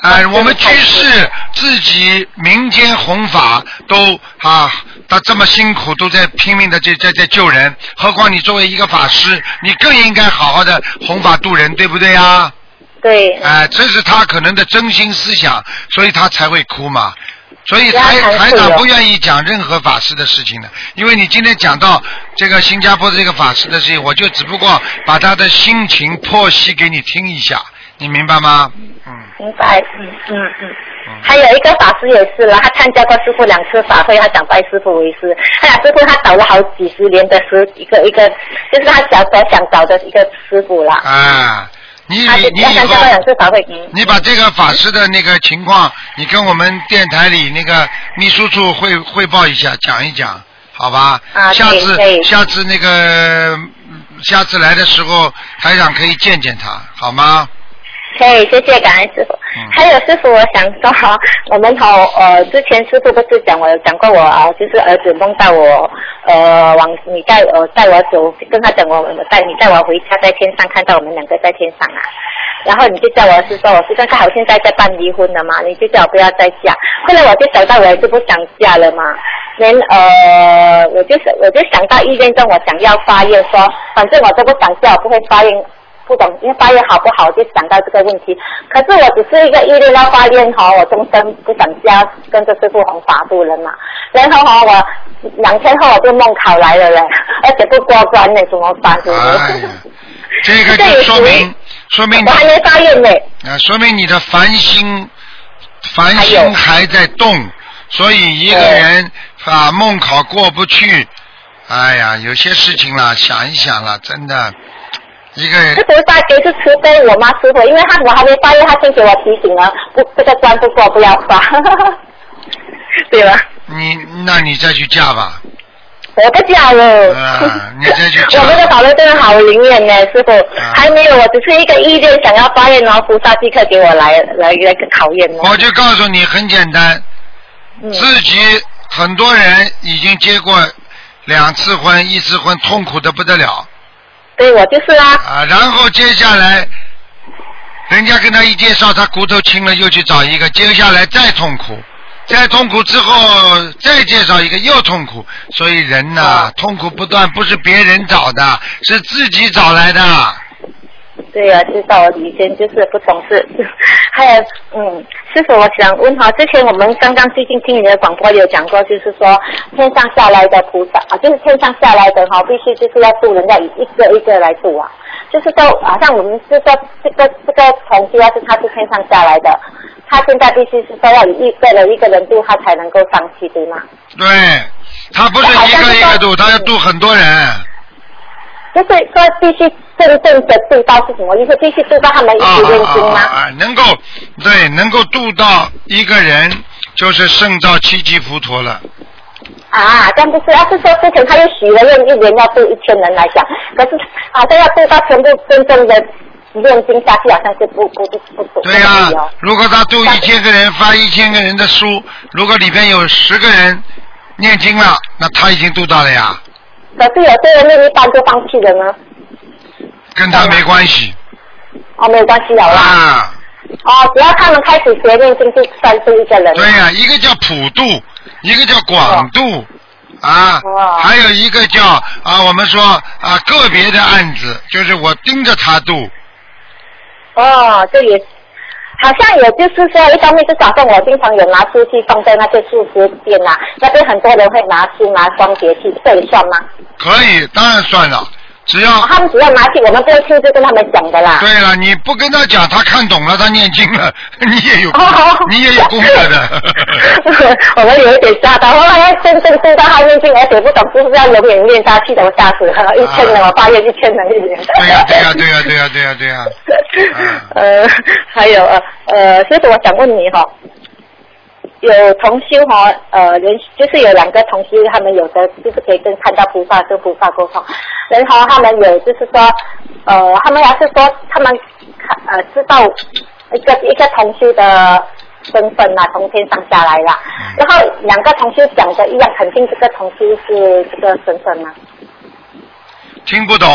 哎，我们居士自己民间弘法都啊，他这么辛苦，都在拼命的在在在救人，何况你作为一个法师，你更应该好好的弘法渡人，对不对呀？对，哎、这是他可能的真心思想，所以他才会哭嘛。所以台台长不愿意讲任何法师的事情的，因为你今天讲到这个新加坡的这个法师的事情，我就只不过把他的心情剖析给你听一下，你明白吗？嗯，明白，嗯嗯嗯。还有一个法师也是啦，他参加过师傅两次法会，他想拜师傅为师。哎呀，师傅他找了好几十年的师，一个一个，就是他想所想找的一个师傅啦。啊，你你。你把这个法师的那个情况，你跟我们电台里那个秘书处汇汇报一下，讲一讲，好吧？啊下次下次那个下次来的时候，台长可以见见他，好吗？可以，谢谢感恩师傅。还有师傅，我想说哈，我们好呃之前师傅不是讲我有讲过我啊，就是儿子梦到我呃往你带呃带我走，跟他讲我带你带我回家，在天上看到我们两个在天上啊，然后你就叫我是说我是刚刚好现在在办离婚了嘛，你就叫我不要再嫁，后来我就想到我也是不想嫁了嘛，连呃我就是我就想到意念中我想要发愿说，反正我都不想嫁，我不会发愿。不懂，因为发愿好不好，就想到这个问题。可是我只是一个意念要发愿哈，我终身不想加，跟着师傅弘法度人嘛。然后哈，我两天后我就梦考来了嘞，而且不过关呢，怎么办？哎呀，这个就说明 [LAUGHS] 说明我还没发愿呢。啊，说明你的烦心凡心还在动，所以一个人啊梦考过不去。哎呀，有些事情啦，想一想啦，真的。一个人。这菩萨给是慈悲我妈师傅，因为他我还没发愿，他先给我提醒了，不这个关不过不要发，[LAUGHS] 对吧？你那你再去嫁吧。我不嫁了。啊，你再去嫁。我们的法律真的好灵验呢，师傅。还没有，我只是一个意念想要发愿，然后菩萨即刻给我来来来个考验。我就告诉你，很简单，自己很多人已经结过两次婚、一次婚，痛苦的不得了。对，我就是啦。啊，然后接下来，人家跟他一介绍，他骨头轻了，又去找一个，接下来再痛苦，再痛苦之后再介绍一个，又痛苦。所以人呐，痛苦不断，不是别人找的，是自己找来的。对呀，知道我以前就是不懂事。[LAUGHS] 还有，嗯，师傅，我想问哈，之前我们刚刚最近听你的广播有讲过，就是说天上下来的菩萨啊，就是天上下来的哈，必须就是要渡人家一个一个来渡啊。就是说，好像我们是说这个这个同修，要是他是天上下来的，他现在必须是说要一个人一个人渡，他才能够上去，对吗？对，他不是一个一个渡，他要渡很多人。就是说，必须真正的渡到是什么意思？必须渡到他们一起念经吗？啊，能够对，能够渡到一个人，就是圣造七级佛陀了。啊，但不是，要是说之前他又许了愿，一年要渡一千人来讲，可是好像要渡到全部真正的念经下去，好像是不不不不对呀，如果他渡一千个人，发一千个人的书，如果里边有十个人念经了，那他已经渡到了呀。可是有些人另一半就放弃了呢。跟他没关系。哦，没有关系了啦。啊。哦，只要他们开始学念经，就算是一个人。对呀，一个叫普度，一个叫广度，啊，还有一个叫啊，我们说啊个别的案子，就是我盯着他度。哦，这也。好像也就是说，一方面是早上我经常有拿出去放在那些树枝边啊，那边很多人会拿书拿双节去，这也算吗？可以，当然算了。只要他们只要拿去，我们不会亲自跟他们讲的啦。对了，你不跟他讲，他看懂了，他念经了，[LAUGHS] 你也有，[LAUGHS] 你也有功德的。[LAUGHS] 我们有一点吓到，后来真正知道他念经，而且不懂是不是要永远念下去的，我吓死了。一千人，我发现一千人一年。对呀对呀对呀对呀对呀对呀。呃，还有呃呃，师傅，我想问你哈。有同修哈，呃，人就是有两个同修，他们有的就是可以跟看到菩萨跟菩萨沟通，然后他们有就是说，呃，他们要是说他们看呃知道一个一个同修的身份呐，从天上下来了，然后两个同修讲的一样，肯定这个同修是这个身份嘛？听不懂。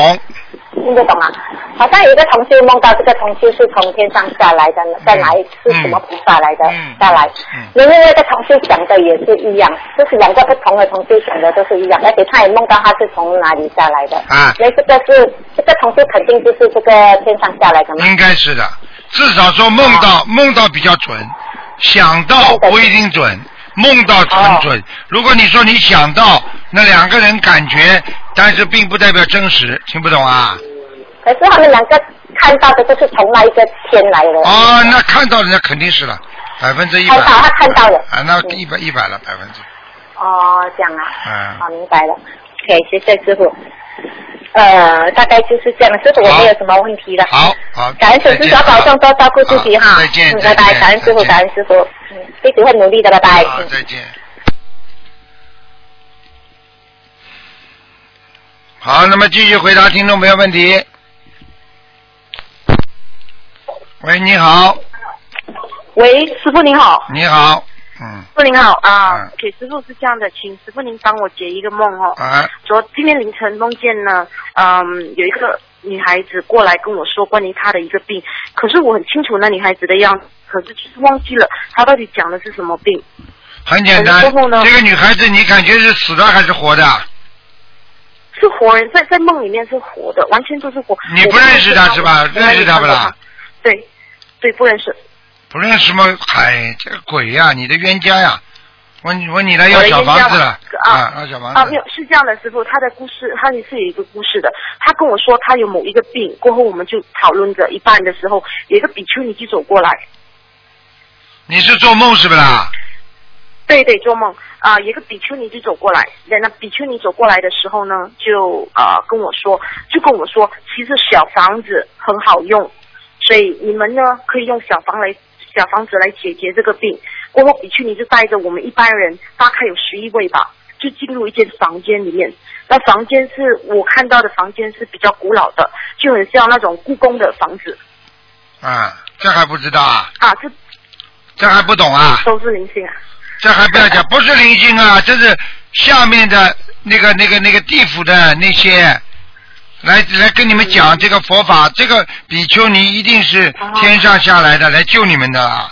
听得懂啊？好像有一个同学梦到这个同学是从天上下来的，在哪一是什么菩萨来的下来？另外一个同学讲的也是一样，就是两个不同的同学讲的都是一样，而且他也梦到他是从哪里下来的。啊，那这个是这个同学肯定就是这个天上下来的吗？应该是的，至少说梦到梦到比较准，想到不一定准。梦到很准，如果你说你想到那两个人感觉，但是并不代表真实，听不懂啊？可是他们两个看到的都是从那一个天来的。哦，那看到人家肯定是了，百分之一百。看到他看到了。啊，那一百一百了，百分之。哦，这样啊。嗯。好，明白了。OK，谢谢师傅。呃，大概就是这样，师傅我没有什么问题了。好，好。感恩师傅多保重，多照顾自己哈。再见。拜拜，感恩师傅，感恩师傅。嗯，弟子会努力的，拜拜。好，再见。好，那么继续回答听众朋友问题。喂，你好。喂，师傅你好。你好，嗯，师傅您好啊嗯，OK，师傅是这样的，请师傅您帮我解一个梦哦。啊，昨今天凌晨梦见呢，嗯，有一个女孩子过来跟我说关于她的一个病，可是我很清楚那女孩子的样子，可是就是忘记了她到底讲的是什么病。很简单这个女孩子你感觉是死的还是活的？是活人，在在梦里面是活的，完全都是活。你不认识她是吧认识她不啦？对，对，不认识。不认识吗？嗨，这个鬼呀、你的冤家呀！问问你来要小房子了啊要小房子。啊，没有，是这样的，师傅，他的故事，他也是有一个故事的。他跟我说他有某一个病，过后我们就讨论着一半的时候，有一个比丘尼就走过来，你是做梦是不啦？对对，做梦啊、有一个比丘尼就走过来，那那比丘尼走过来的时候呢，就啊、跟我说，就跟我说，其实小房子很好用，所以你们呢可以用小房来小房子来解决这个病。过后比丘尼就带着我们一般人，大概有十一位吧，就进入一间房间里面。那房间是我看到的房间是比较古老的，就很像那种故宫的房子啊，这还不知道啊？啊，这这还不懂啊？都是灵性啊。这还不要讲，[LAUGHS] 不是灵性啊，这是下面的那个、那个、那个地府的那些，来来跟你们讲这个佛法，这个比丘尼一定是天上下来的，来救你们的啊，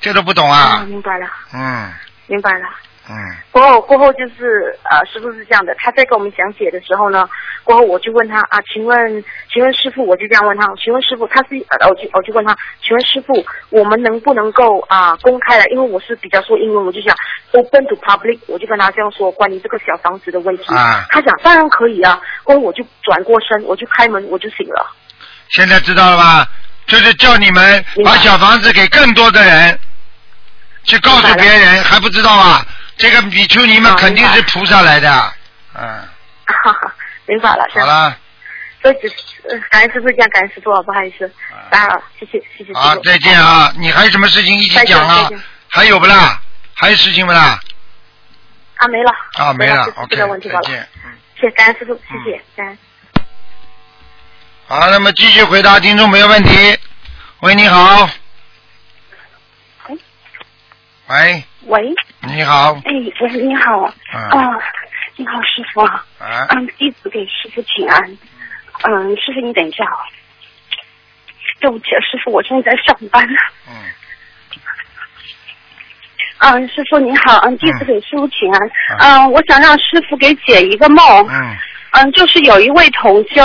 这都不懂啊？明白了，嗯。明白了。嗯，过后过后就是呃，师傅是这样的，他在跟我们讲解的时候呢，过后我就问他啊，请问请问师傅，我就这样问他，请问师傅，他是呃，我就我就问他，请问师傅，我们能不能够啊、公开来？因为我是比较说英文，我就想 open to public，我就跟他这样说关于这个小房子的问题。啊他讲当然可以啊，过后我就转过身，我就开门，我就醒了。现在知道了吧？就是叫你们把小房子给更多的人，去告诉别人，还不知道啊？这个比丘尼们肯定是菩萨来的，嗯，哈哈，明白了，好了，所以只是呃感恩师傅这样，感恩师傅，不好意思，打扰了，谢谢谢谢。好，再见啊！你还有什么事情一起讲啊？还有不啦？还有事情不啦？啊，没了。啊，没了，OK。再见。谢谢感恩师傅，谢谢感恩。好，那么继续回答听众朋友问题。喂，你好。喂，喂，你好。哎，喂，你好，嗯啊，你好，师傅，啊，嗯，弟子给师傅请安，嗯，师傅你等一下啊，对不起，师傅，我现在在上班，嗯，嗯，师傅你好，嗯，弟子给师傅请安，嗯，我想让师傅给解一个梦，嗯，嗯，就是有一位同修，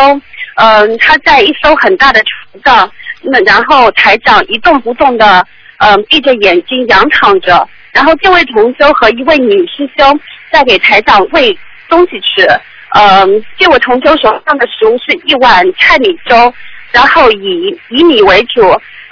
嗯，他在一艘很大的船上，那然后台长一动不动的，嗯，闭着眼睛仰躺着，然后这位同修和一位女师兄在给台长喂东西吃，嗯，这位同修手上的食物是一碗菜米粥，然后以以米为主，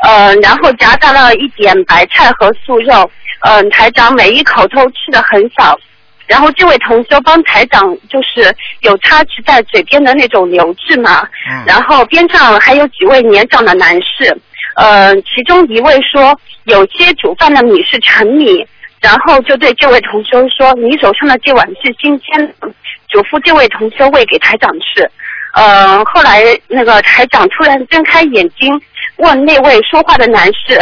嗯，然后夹杂了一点白菜和素肉，嗯，台长每一口都吃的很少。然后这位同修帮台长就是有擦拭在嘴边的那种流质嘛，嗯然后边上还有几位年长的男士，呃，其中一位说有些煮饭的米是陈米，然后就对这位同修说你手上的这碗是新鲜，嘱咐这位同修喂给台长吃。呃，后来那个台长突然睁开眼睛，问那位说话的男士，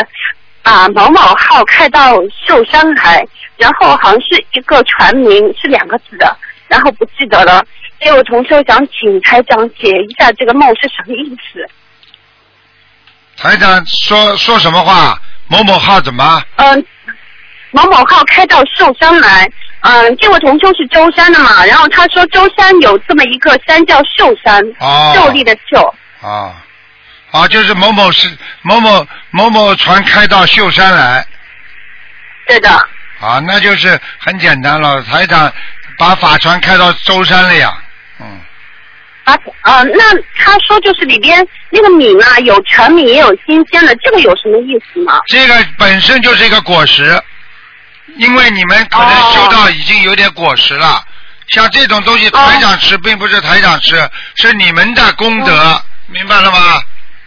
把某某号开到寿山来，然后好像是一个船名，是两个字的，然后不记得了。这位同修想请台长解一下这个梦是什么意思。台长说说什么话？某某号怎么？嗯，某某号开到寿山来，嗯，这位同修是舟山的嘛，然后他说舟山有这么一个山叫寿山，哦秀丽的秀，啊，啊，就是某某是某某某某船开到秀山来。对的。啊，那就是很简单了，台长把法船开到舟山了呀。啊，呃，那他说就是里边那个米嘛，有陈米也有新鲜的，这个有什么意思吗？这个本身就是一个果实，因为你们可能收到已经有点果实了。像这种东西，台长吃并不是台长吃，是你们的功德，明白了吗？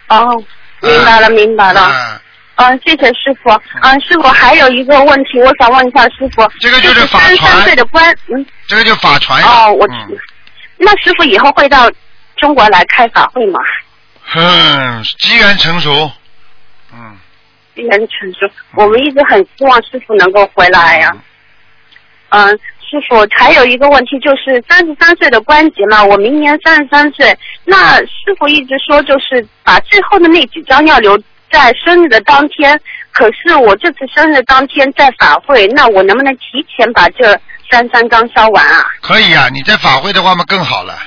哦，明白了，明白了。嗯，谢谢师傅。嗯，师傅还有一个问题，我想问一下师傅。这个就是法三十三传岁的官，嗯，这个就法传呀。哦，我。嗯那师傅以后会到中国来开法会吗？嗯，机缘成熟。嗯，机缘成熟，我们一直很希望师傅能够回来呀、嗯，师傅，还有一个问题就是三十三岁的关节嘛，我明年三十三岁，那师傅一直说就是把最后的那几张要留在生日的当天，可是我这次生日当天在法会，那我能不能提前把这三三刚烧完啊？可以啊，你在法会的话嘛更好了。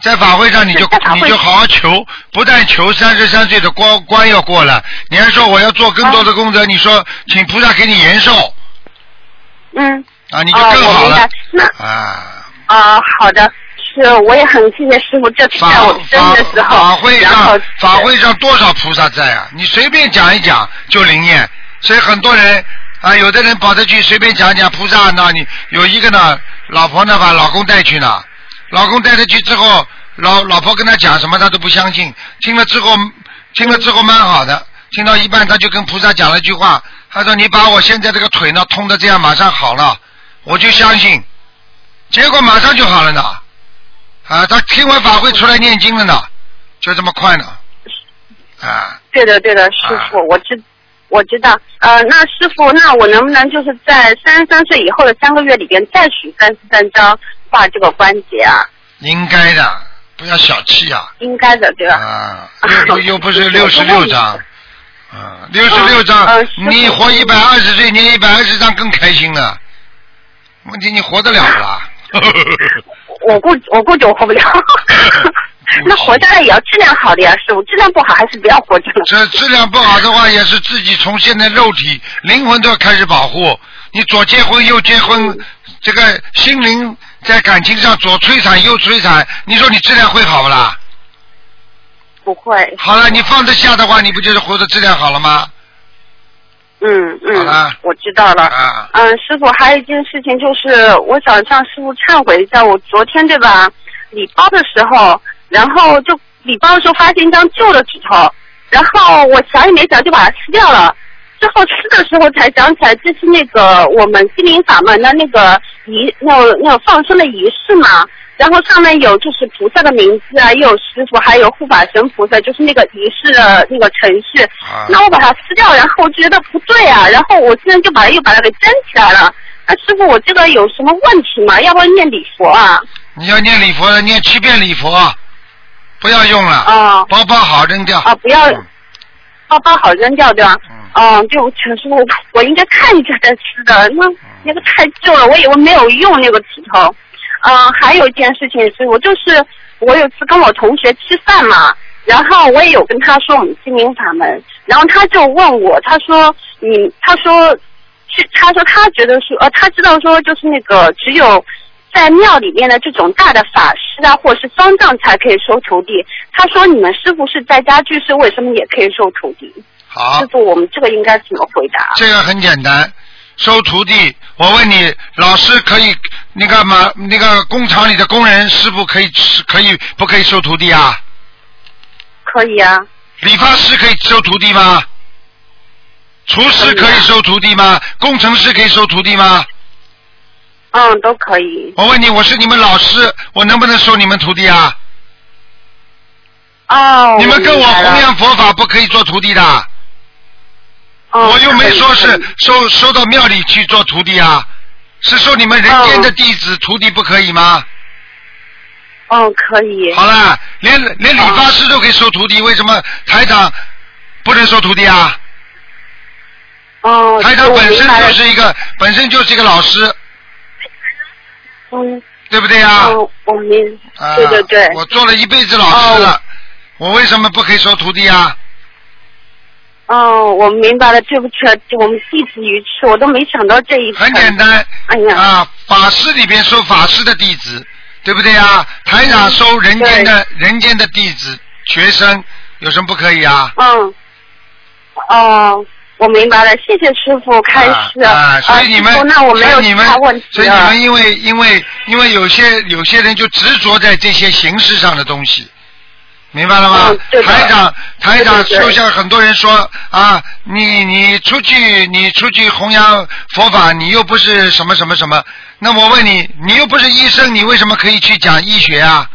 在法会上你就你就好好求，不但求三十三岁的关关要过了，你还说我要做更多的功德，你说请菩萨给你延寿嗯，啊，你就哦更好了啊。啊、好的，是，我也很谢谢师傅这次法在我生的时候，法会上法会上多少菩萨在啊？你随便讲一讲就灵验，所以很多人啊，有的人跑着去随便讲讲菩萨，那你有一个呢，老婆呢把老公带去呢，老公带他去之后，老老婆跟他讲什么他都不相信，听了之后听了之后蛮好的，听到一半他就跟菩萨讲了一句话，他说你把我现在这个腿呢痛的这样马上好了，我就相信，结果马上就好了呢。啊，他听完法会出来念经了呢，就这么快呢。啊，对的对的，师傅，我知我知道，呃，那师傅，那我能不能就是在三十三岁以后的三个月里边再许三十三张画这个关节啊？应该的，不要小气啊。应该的，对吧？啊，又又不是六十六张，[LAUGHS] 啊，六十六张你活一百二十岁，你一百二十张更开心呢。问题你活得了不啦？[LAUGHS] 我估我估计我活不了。[LAUGHS] [LAUGHS] 那活下来也要质量好的呀，师傅，质量不好还是不要活着了。这质量不好的话，也是自己从现在肉体、灵魂都要开始保护。你左结婚右结婚，这个心灵在感情上左摧残右摧残，你说你质量会好不啦？不会。好了，你放得下的话，你不就是活的质量好了吗？嗯嗯好了，我知道了。啊，嗯，师傅，还有一件事情就是，我想向师傅忏悔一下，我昨天对吧，礼包的时候，然后就礼包的时候发现一张旧的纸头，然后我想也没想就把它撕掉了。之后撕的时候才想起来，这是那个我们心灵法门的那个仪，那个那个放生的仪式嘛。然后上面有就是菩萨的名字啊，也有师傅，还有护法神菩萨，就是那个仪式的那个程序。啊那我把它撕掉，然后我觉得不对啊，然后我现在就把它又把它给粘起来了。那师傅，我这个有什么问题吗？要不要念礼佛啊？你要念礼佛，念七遍礼佛，不要用了，啊包包好扔掉。啊，不要嗯包包好扔掉，对吧？嗯嗯，对，我陈师傅，我应该看一下再吃的，那那个太旧了，我以为没有用那个纸头。嗯，还有一件事情是，我就是我有次跟我同学吃饭嘛，然后我也有跟他说我们心灵法门，然后他就问我，他说你，他说是，他说他觉得说，呃，他知道说就是那个只有。在庙里面的这种大的法师啊，或者是方丈才可以收徒弟。他说：“你们师傅是在家居士，为什么也可以收徒弟？”好师，傅，我们这个应该怎么回答？这个很简单，收徒弟。我问你，老师可以那个嘛，那个工厂里的工人师傅可以可以不可以收徒弟啊？可以啊，理发师可以收徒弟吗？厨师可以收徒弟吗？工程师可以收徒弟吗？嗯，都可以。我问你，我是你们老师，我能不能收你们徒弟啊？哦，你们跟我弘扬佛法不可以做徒弟的，哦我又没说是收收到庙里去做徒弟啊，是收你们人间的弟子、徒弟不可以吗？哦，可以。好了，连连理发师都可以收徒弟，为什么台长不能收徒弟啊？哦，台长本身就是一个本身就是一个老师，嗯，对不对呀？哦，我明，啊，对对对，我做了一辈子老师了，我为什么不可以收徒弟啊？哦，我明白了，对不起，我们弟子愚痴，我都没想到这一层。很简单，哎呀，啊，法师里边收法师的弟子，对不对呀？台长收人间的人间的弟子学生，有什么不可以啊？嗯，哦，我明白了，谢谢师傅开示。啊啊，所以你们，那我没有其所以你们他问题所以你。们因为因为因为有些有些人就执着在这些形式上的东西，明白了吗？台长台长就像很多人说啊，你你出去你出去弘扬佛法，你又不是什么什么什么，那我问你，你又不是医生，你为什么可以去讲医学啊？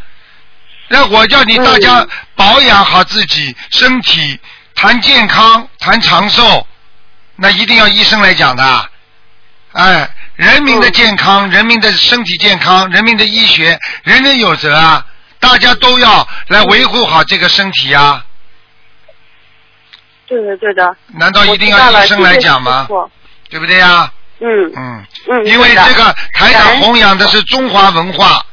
那我叫你大家嗯保养好自己身体，谈健康、谈长寿，那一定要医生来讲的。哎，人民的健康，人民的身体健康，人民的医学，人人有责啊！大家都要来维护好这个身体呀、对的对的。难道一定要医生来讲吗？对不对呀？嗯。嗯，嗯，因为这个台长弘扬的是中华文化，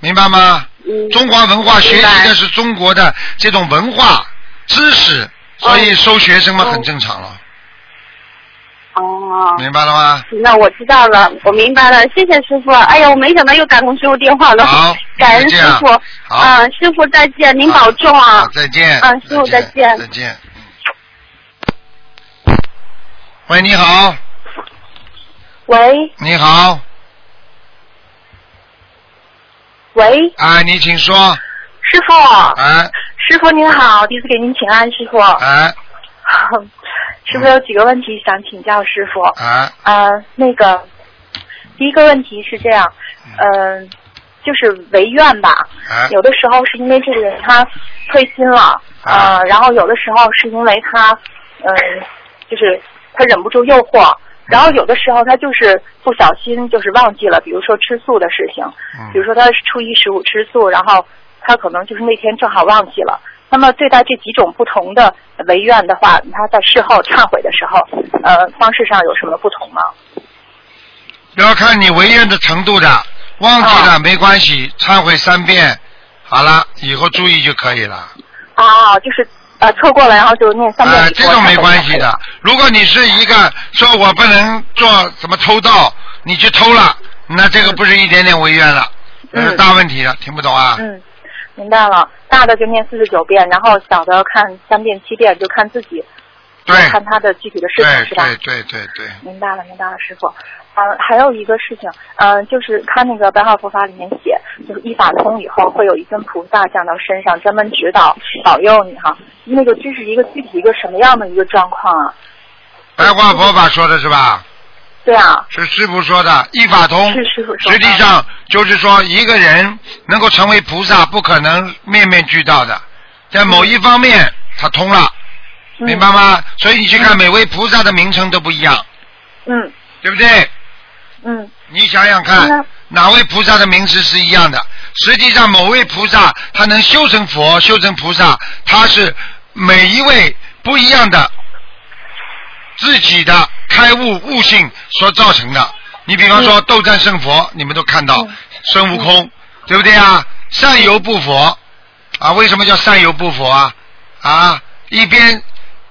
明白吗？嗯。中华文化学习的是中国的这种文化知识，所以收学生嘛很正常了，哦。明白了吗？那我知道了，我明白了，谢谢师傅。哎呀，我没想到又打通师傅电话了，好 [LAUGHS] 感恩师傅。好啊，师傅再见，您保重啊好，。再见。啊师傅再见再见。嗯喂，你好，喂你好，喂，啊，你请说，师傅，哎师傅您好，第一次给您请安，师傅。哎 [LAUGHS] 师傅有几个问题想请教师傅。啊，呃，那个第一个问题是这样，嗯、就是违愿吧。啊有的时候是因为这个人他退心了，啊呃，然后有的时候是因为他，嗯、就是他忍不住诱惑，然后有的时候他就是不小心就是忘记了，比如说吃素的事情，嗯比如说他是初一十五吃素，然后他可能就是那天正好忘记了。那么对待这几种不同的违愿的话，他在事后忏悔的时候，呃，方式上有什么不同吗？要看你违愿的程度的，忘记哦了没关系，忏悔三遍，好了，以后注意就可以了。啊，就是呃错过了，然后就念三遍。这种没关系的。如果你是一个说我不能做什么偷盗，你去偷了，那这个不是一点点违愿了，那是嗯大问题了，听不懂啊？嗯，明白了。大的就念四十九遍，然后小的看三遍、七遍，就看自己，对看他的具体的事情是吧？对对对对，明白了，明白了，师傅。呃，还有一个事情，呃，就是他那个《白话佛法》里面写，就是一法通以后会有一尊菩萨降到身上，专门指导保佑你哈。那个这是一个具体一个什么样的一个状况啊？白话佛法说的是吧？对啊，是师傅说的，一法通。是师傅说的。实际上就是说，一个人能够成为菩萨，不可能面面俱到的，在某一方面他通了，嗯。明白吗？所以你去看每位菩萨的名称都不一样，嗯。对不对？嗯。你想想看那，哪位菩萨的名字是一样的？实际上，某位菩萨他能修成佛、修成菩萨，他是每一位不一样的自己的开悟悟性所造成的。你比方说斗战胜佛，你们都看到嗯孙悟空，对不对啊？善游不佛啊，为什么叫善游不佛啊？啊，一边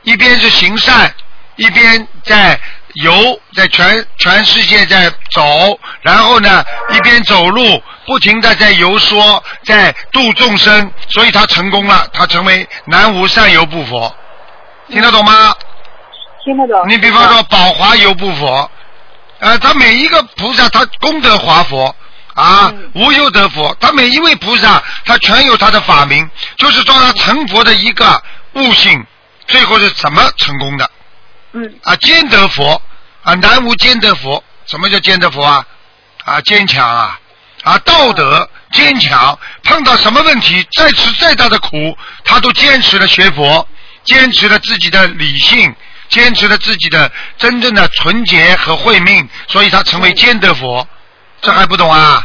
一边是行善，一边在游，在全全世界在走，然后呢，一边走路，不停的在游说，在度众生，所以他成功了，他成为南无善游不佛，听得懂吗？听得懂。你比方说宝华油不佛，呃，他每一个菩萨他功德华佛啊，嗯无忧得佛，他每一位菩萨他全有他的法名，就是说他成佛的一个悟性，最后是怎么成功的嗯啊？坚得佛啊，南无坚得佛，什么叫坚得佛啊？啊，坚强啊啊，道德坚强，碰到什么问题，再吃再大的苦，他都坚持了学佛，坚持了自己的理性，坚持了自己的真正的纯洁和慧命，所以他成为坚得佛。这还不懂啊？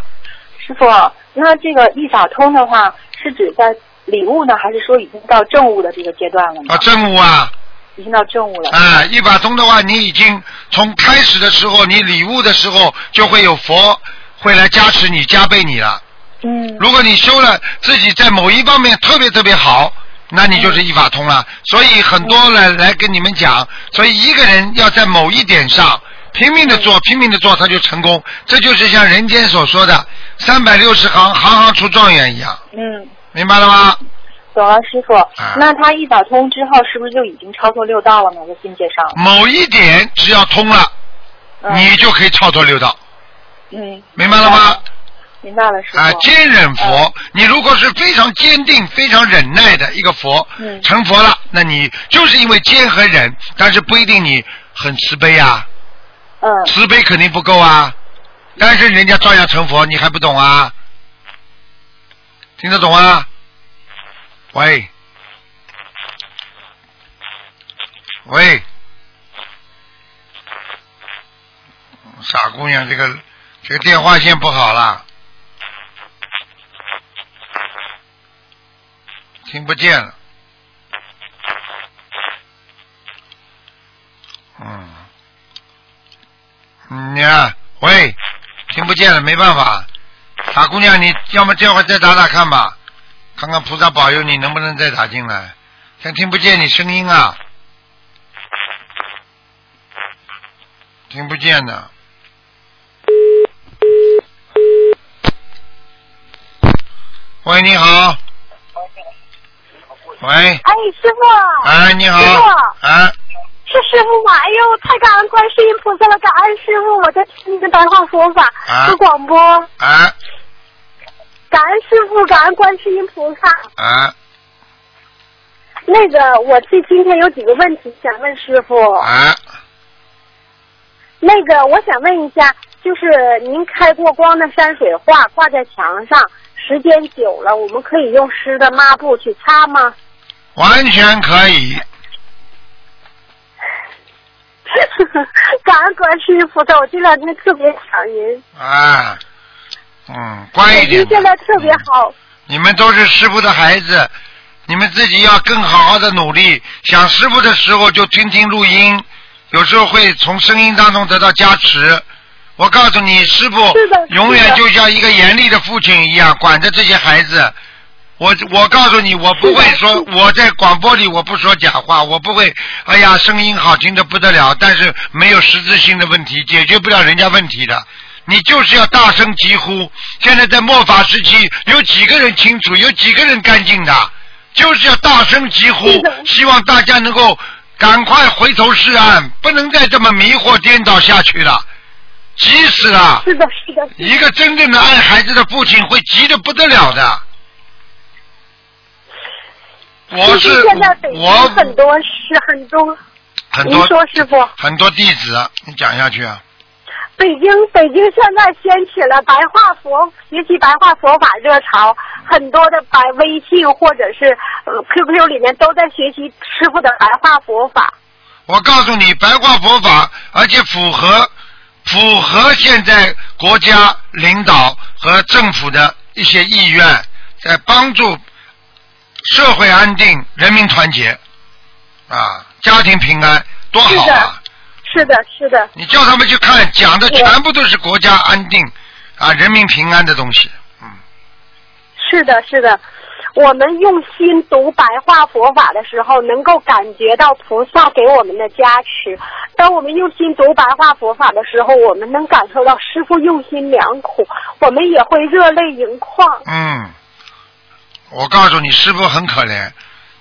师傅，那这个一法通的话，是指在礼物呢，还是说已经到正悟的这个阶段了呢？啊，正悟啊，已经到正悟了。啊，一法通的话，你已经从开始的时候，你礼物的时候，就会有佛会来加持你、加倍你了。嗯如果你修了自己在某一方面特别特别好，那你就是一法通了。所以很多人来跟你们讲，所以一个人要在某一点上拼命的做，拼命的做，他就成功。这就是像人间所说的“三百六十行，行行出状元”一样，嗯，明白了吗？懂了，师傅。啊那他一法通之后，是不是就已经超脱六道了呢？在境界上。某一点只要通了，嗯你就可以超脱六道，嗯，明白了吗？明白了，师傅。啊，坚忍佛，你如果是非常坚定、非常忍耐的一个佛，嗯。成佛了，那你就是因为坚和忍，但是不一定你很慈悲啊，嗯。慈悲肯定不够啊，但是人家照样成佛，你还不懂啊？听得懂啊？喂，喂，傻姑娘，这个这个电话线不好了，听不见了。嗯，嗯呀，喂，听不见了，没办法，傻姑娘，你要么这会再打打看吧，看看菩萨保佑你能不能再打进来，现在听不见你声音啊，听不见的。喂，你好。喂，哎，师傅。哎，你好师傅。啊，是师傅吗？哎呦，太感恩观世音菩萨了，感恩师傅，我在听你的白话佛法啊和广播，啊，感恩师傅，感恩观世音菩萨。啊，那个，我这今天有几个问题想问师傅。啊，那个，我想问一下，就是您开过光的山水画挂在墙上，时间久了，我们可以用湿的抹布去擦吗？完全可以。[LAUGHS] 感恩观世音菩萨，我这两天特别想您，啊，嗯，乖一点您。现在特别好。你们都是师傅的孩子，你们自己要更好好的努力。想师傅的时候就听听录音，有时候会从声音当中得到加持。我告诉你，师傅永远就像一个严厉的父亲一样，管着这些孩子。我我告诉你，我不会说我在广播里我不说假话，我不会。哎呀，声音好听的不得了，但是没有实质性的问题，解决不了人家问题的。你就是要大声疾呼。现在在末法时期，有几个人清楚？有几个人干净的？就是要大声疾呼，希望大家能够赶快回头是岸，不能再这么迷惑颠倒下去了。急死了！是的，是的，一个真正的爱孩子的父亲会急得不得了的。我其实现在北京我很多是很多，您很多说师傅，很多弟子，你讲下去啊。北京北京现在掀起了白话佛学习白话佛法热潮，很多的白微信或者是呃 QQ 里面都在学习师傅的白话佛法。我告诉你，白话佛法，而且符合符合现在国家领导和政府的一些意愿，在帮助社会安定、人民团结啊，家庭平安，多好是啊！是的，是的，你叫他们去看，讲的全部都是国家安定啊、人民平安的东西。嗯是的，是的。我们用心读白话佛法的时候，能够感觉到菩萨给我们的加持；当我们用心读白话佛法的时候，我们能感受到师傅用心良苦，我们也会热泪盈眶。嗯，我告诉你，师傅很可怜，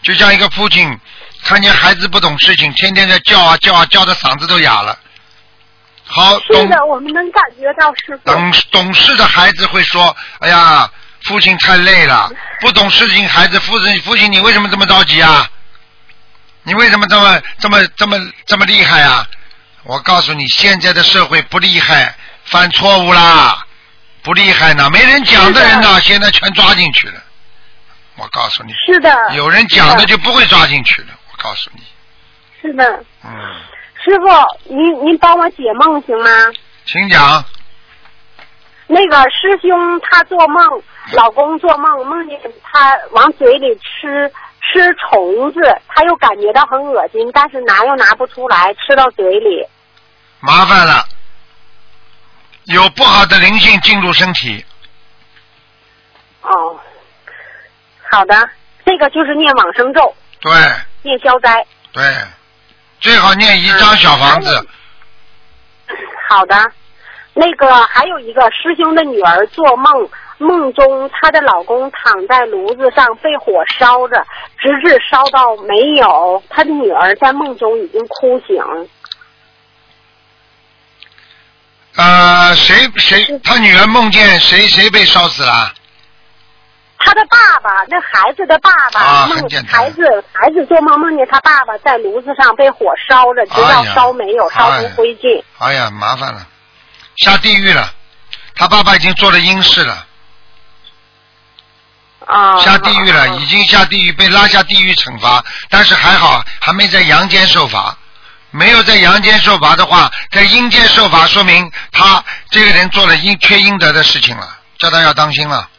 就像一个父亲看见孩子不懂事情，天天在叫啊叫啊，叫的嗓子都哑了。好，懂是的，我们能感觉到师傅。懂懂事的孩子会说：“哎呀，父亲太累了。”不懂事情孩子，父亲父亲你为什么这么着急啊？你为什么这么这么这么这么厉害啊？我告诉你，现在的社会不厉害，犯错误啦，不厉害呢，没人讲的人呢，现在全抓进去了。我告诉你，是的，有人讲的就不会抓进去了。我告诉你，是的。嗯，师傅，您您帮我解梦行吗？请讲。那个师兄他做梦，老公做梦梦见他往嘴里吃吃虫子，他又感觉到很恶心，但是拿又拿不出来，吃到嘴里。麻烦了，有不好的灵性进入身体。哦，好的，这个就是念往生咒，对念消灾。对，最好念一张小房子。好的，那个还有一个师兄的女儿做梦，梦中她的老公躺在炉子上被火烧着，直至烧到没有，她的女儿在梦中已经哭醒。呃，谁谁，他女儿梦见谁谁被烧死了？他的爸爸，那孩子的爸爸，啊梦孩子孩子做梦梦见他爸爸在炉子上被火烧着，直到烧没有，烧成灰烬。哎呀，麻烦了，下地狱了。他爸爸已经做了阴事了。啊。下地狱了，已经下地狱，被拉下地狱惩罚，但是还好还没在阳间受罚。没有在阳间受罚的话，在阴间受罚，说明他这个人做了阴缺阴德的事情了，叫他要当心了。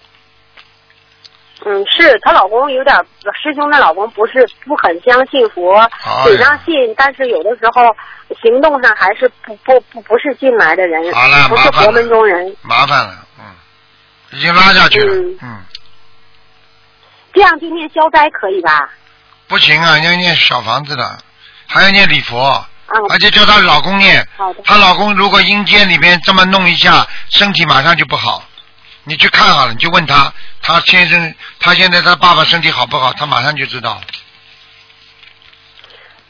嗯，是她老公有点，师兄的老公不是不很相信佛，哎嘴上信，但是有的时候行动上还是不不不不是进来的人，好了不是佛门中人。麻烦了，嗯，已经拉下去了，嗯嗯，这样就念消灾可以吧？不行啊，要念小房子的，还要念礼佛，嗯而且叫她老公念。她老公如果阴间里面这么弄一下，身体马上就不好。你去看好了，你就问他，他先生，他现在他爸爸身体好不好？他马上就知道。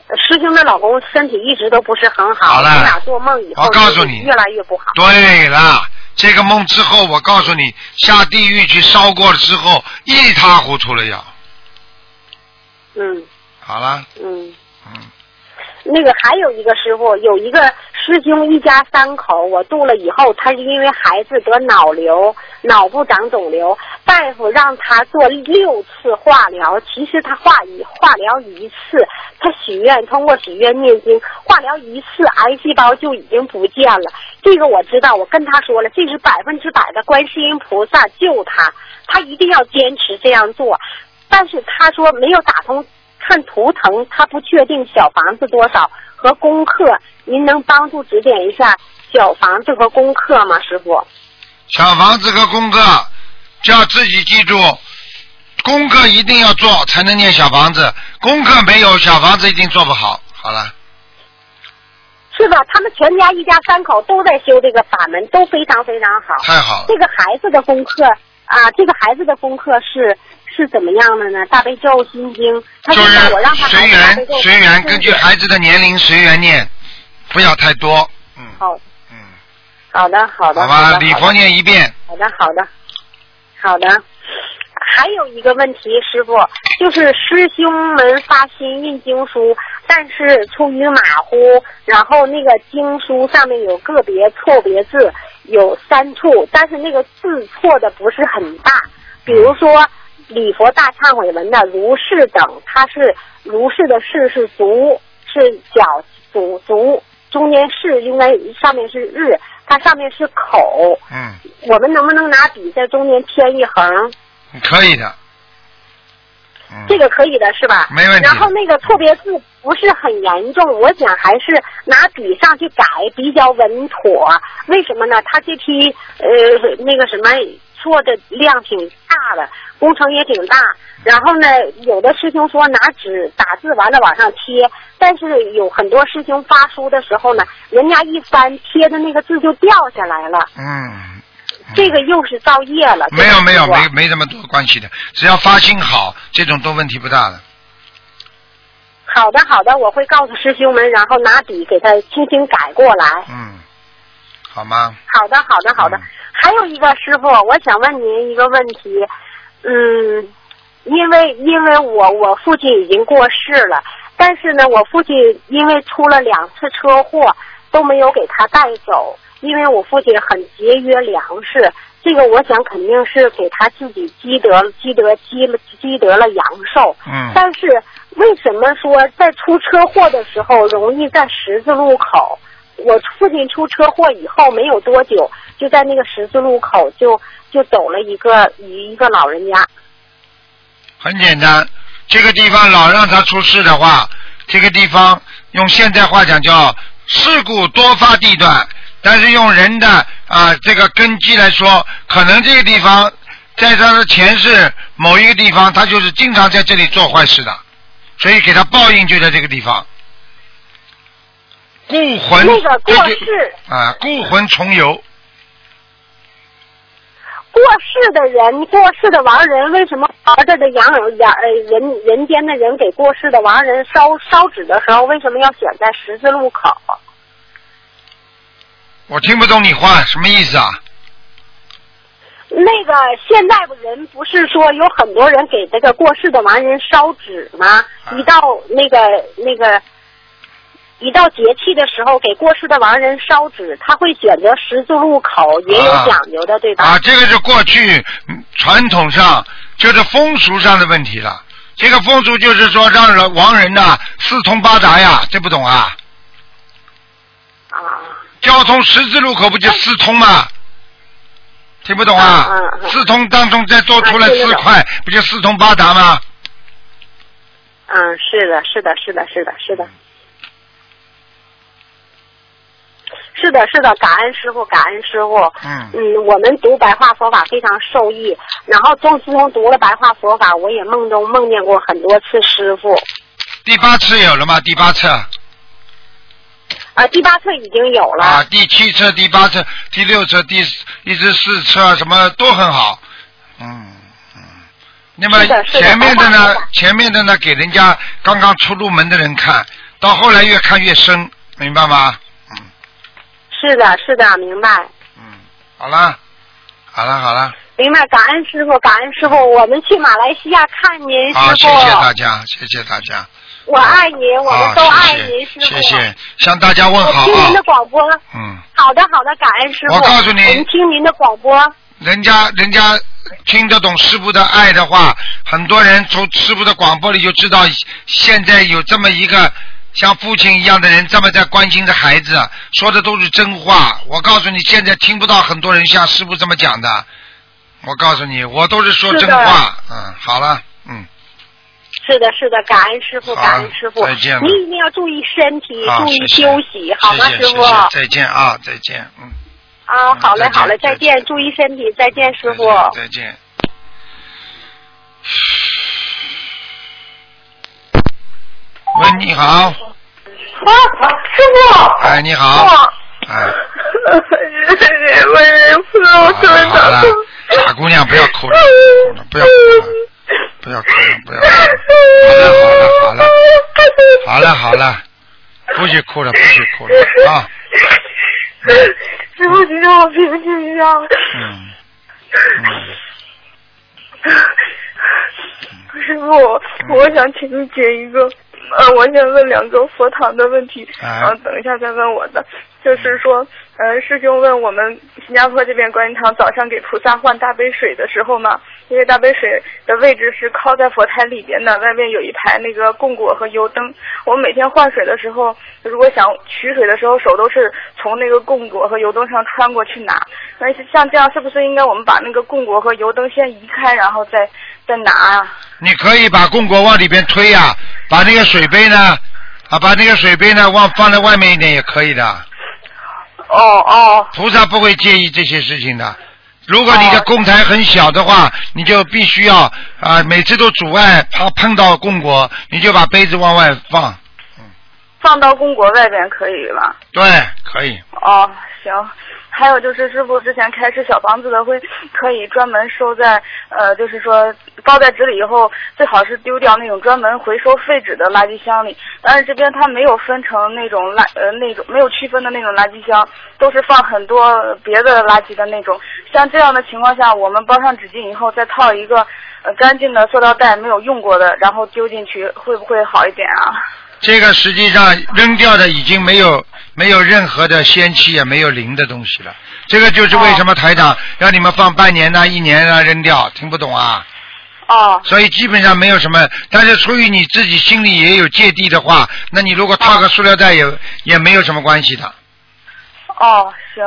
师兄的老公身体一直都不是很好，好了我俩做梦以后我告诉你越来越不好。对了，这个梦之后，我告诉你，下地狱去烧过了之后，一塌糊涂了要。嗯好了，嗯。那个还有一个师傅，有一个师兄一家三口，我度了以后，他是因为孩子得脑瘤，脑部长肿瘤，大夫让他做六次化疗，其实他化一化疗一次，他许愿通过许愿念经，化疗一次，癌细胞就已经不见了。这个我知道，我跟他说了，这是百分之百的观世音菩萨救他，他一定要坚持这样做。但是他说没有打通看图腾，他不确定小房子多少和功课，您能帮助指点一下小房子和功课吗，师傅？小房子和功课就要自己记住，功课一定要做才能念小房子，功课没有小房子一定做不好。好了，是吧？他们全家一家三口都在修这个法门，都非常非常好。太好了。这个孩子的功课啊，这个孩子的功课是是怎么样的呢？大悲咒、心经，他就是我让他是随缘随缘，根据孩子的年龄随缘念，不要太多。嗯好，嗯，好的，好的，好吧，好的礼佛念一遍。好的，好的，好的。还有一个问题，师傅，就是师兄们发心印经书，但是出于马虎，然后那个经书上面有个别错别字，有三处，但是那个字错的不是很大。比如说礼佛大忏悔文的如是等，它是如是的是是足，是脚足足，中间是应该上面是日，它上面是口。嗯，我们能不能拿笔在中间添一横？可以的。嗯，这个可以的是吧？没问题然后那个错别字不是很严重，我想还是拿笔上去改比较稳妥。为什么呢？他这批呃那个什么错的量挺大的，工程也挺大。然后呢，有的师兄说拿纸打字完了往上贴，但是有很多师兄发书的时候呢，人家一翻贴的那个字就掉下来了，嗯，这个又是造业了。没有没有没没这么多关系的，只要发心好，这种都问题不大的。好的，好的，我会告诉师兄们，然后拿笔给他轻轻改过来。嗯，好吗？好的，好的，好的。嗯还有一个师傅，我想问您一个问题，嗯，因为因为我我父亲已经过世了，但是呢，我父亲因为出了两次车祸都没有给他带走，因为我父亲很节约粮食，这个我想肯定是给他自己积德积德积了积德了阳寿。嗯。但是为什么说在出车祸的时候容易在十字路口？我父亲出车祸以后没有多久，就在那个十字路口就就走了一个一一个老人家。很简单，这个地方老让他出事的话，这个地方用现代话讲叫事故多发地段，但是用人的啊这个根基来说，可能这个地方在他的前世某一个地方，他就是经常在这里做坏事的，所以给他报应就在这个地方。故魂那个过世啊，故魂重游，过世的人，过世的亡人，为什么活着的阳阳呃人人间的人给过世的亡人烧烧纸的时候，为什么要选在十字路口？我听不懂你话什么意思啊？那个现在人不是说有很多人给这个过世的亡人烧纸吗？一到那个那个一到节气的时候给过世的亡人烧纸，他会选择十字路口，也有讲究的，对吧？啊，这个是过去嗯传统上就是风俗上的问题了。这个风俗就是说让人亡人呐、四通八达呀，这不懂啊？啊。交通十字路口不就四通吗？听不懂啊？嗯嗯嗯四通当中再多出来四块，不就四通八达吗？嗯，是的，是的，是的，是的，是的。是的，是的，感恩师傅，感恩师傅。嗯嗯，我们读白话佛法非常受益。然后从自从读了白话佛法，我也梦中梦见过很多次师傅。第八次有了吗？第八次啊，第八册已经有了。啊，第七册、第八册、第六册、第一直四册什么都很好。嗯嗯。那么前面的呢？前面的呢，给人家刚刚出入门的人看，到后来越看越深，明白吗？是的，是的，明白。嗯好了，好了，好了，明白，感恩师傅，感恩师傅，我们去马来西亚看您，好，师傅。谢谢大家，谢谢大家，我爱您，我们都爱谢您，师傅。谢谢谢，向大家问好我听您的啊，广播。嗯。好的，好的，感恩师傅。我告诉你我们听您的广播。人家人家听得懂师傅的爱的话，很多人从师傅的广播里就知道，现在有这么一个像父亲一样的人，这么在关心着孩子，说的都是真话。我告诉你，现在听不到很多人像师傅这么讲的。我告诉你，我都是说真话。嗯，好了，嗯，是的，是的，感恩师傅，感恩师傅。再见了您一定要注意身体，注意休息，好吗，师傅？再见啊，再见，嗯，啊，好嘞，好嘞，再见，注意身体，再见，师傅。再见。喂，你好，啊，师傅。哎，你好，哎，我人不能好了好了，傻姑娘不要哭了，不要哭了，不要哭了，不要哭了，好了好了好了，好了好了，不许哭了，不许哭了啊，师傅，你让我平静一下。嗯，师傅，我想请你解一个，呃，我想问两个佛堂的问题，哎然后等一下再问我的。就是说，呃，师兄问我们新加坡这边观音堂早上给菩萨换大杯水的时候嘛，因为大杯水的位置是靠在佛台里边的，外面有一排那个供果和油灯。我们每天换水的时候，如果想取水的时候，手都是从那个供果和油灯上穿过去拿。那像这样，是不是应该我们把那个供果和油灯先移开，然后再再拿啊？你可以把供果往里边推呀、把那个水杯呢，啊，把那个水杯呢往放在外面一点也可以的。哦哦。菩萨不会介意这些事情的。如果你的供台很小的话，你就必须要啊、每次都阻碍，怕碰到供果，你就把杯子往外放。放到供果外边可以吧？对，可以。哦，行。还有就是师傅之前开始小房子的会可以专门收在呃，就是说包在纸里以后，最好是丢掉那种专门回收废纸的垃圾箱里。但是这边它没有分成那种垃呃那种没有区分的那种垃圾箱，都是放很多别的垃圾的那种。像这样的情况下，我们包上纸巾以后，再套一个呃干净的塑料袋，没有用过的，然后丢进去，会不会好一点啊？这个实际上扔掉的已经没有没有任何的仙气也没有灵的东西了。这个就是为什么台长让你们放半年呐、一年啊扔掉，听不懂啊？哦。所以基本上没有什么，但是出于你自己心里也有芥蒂的话，那你如果套个塑料袋也、也没有什么关系的。哦，行，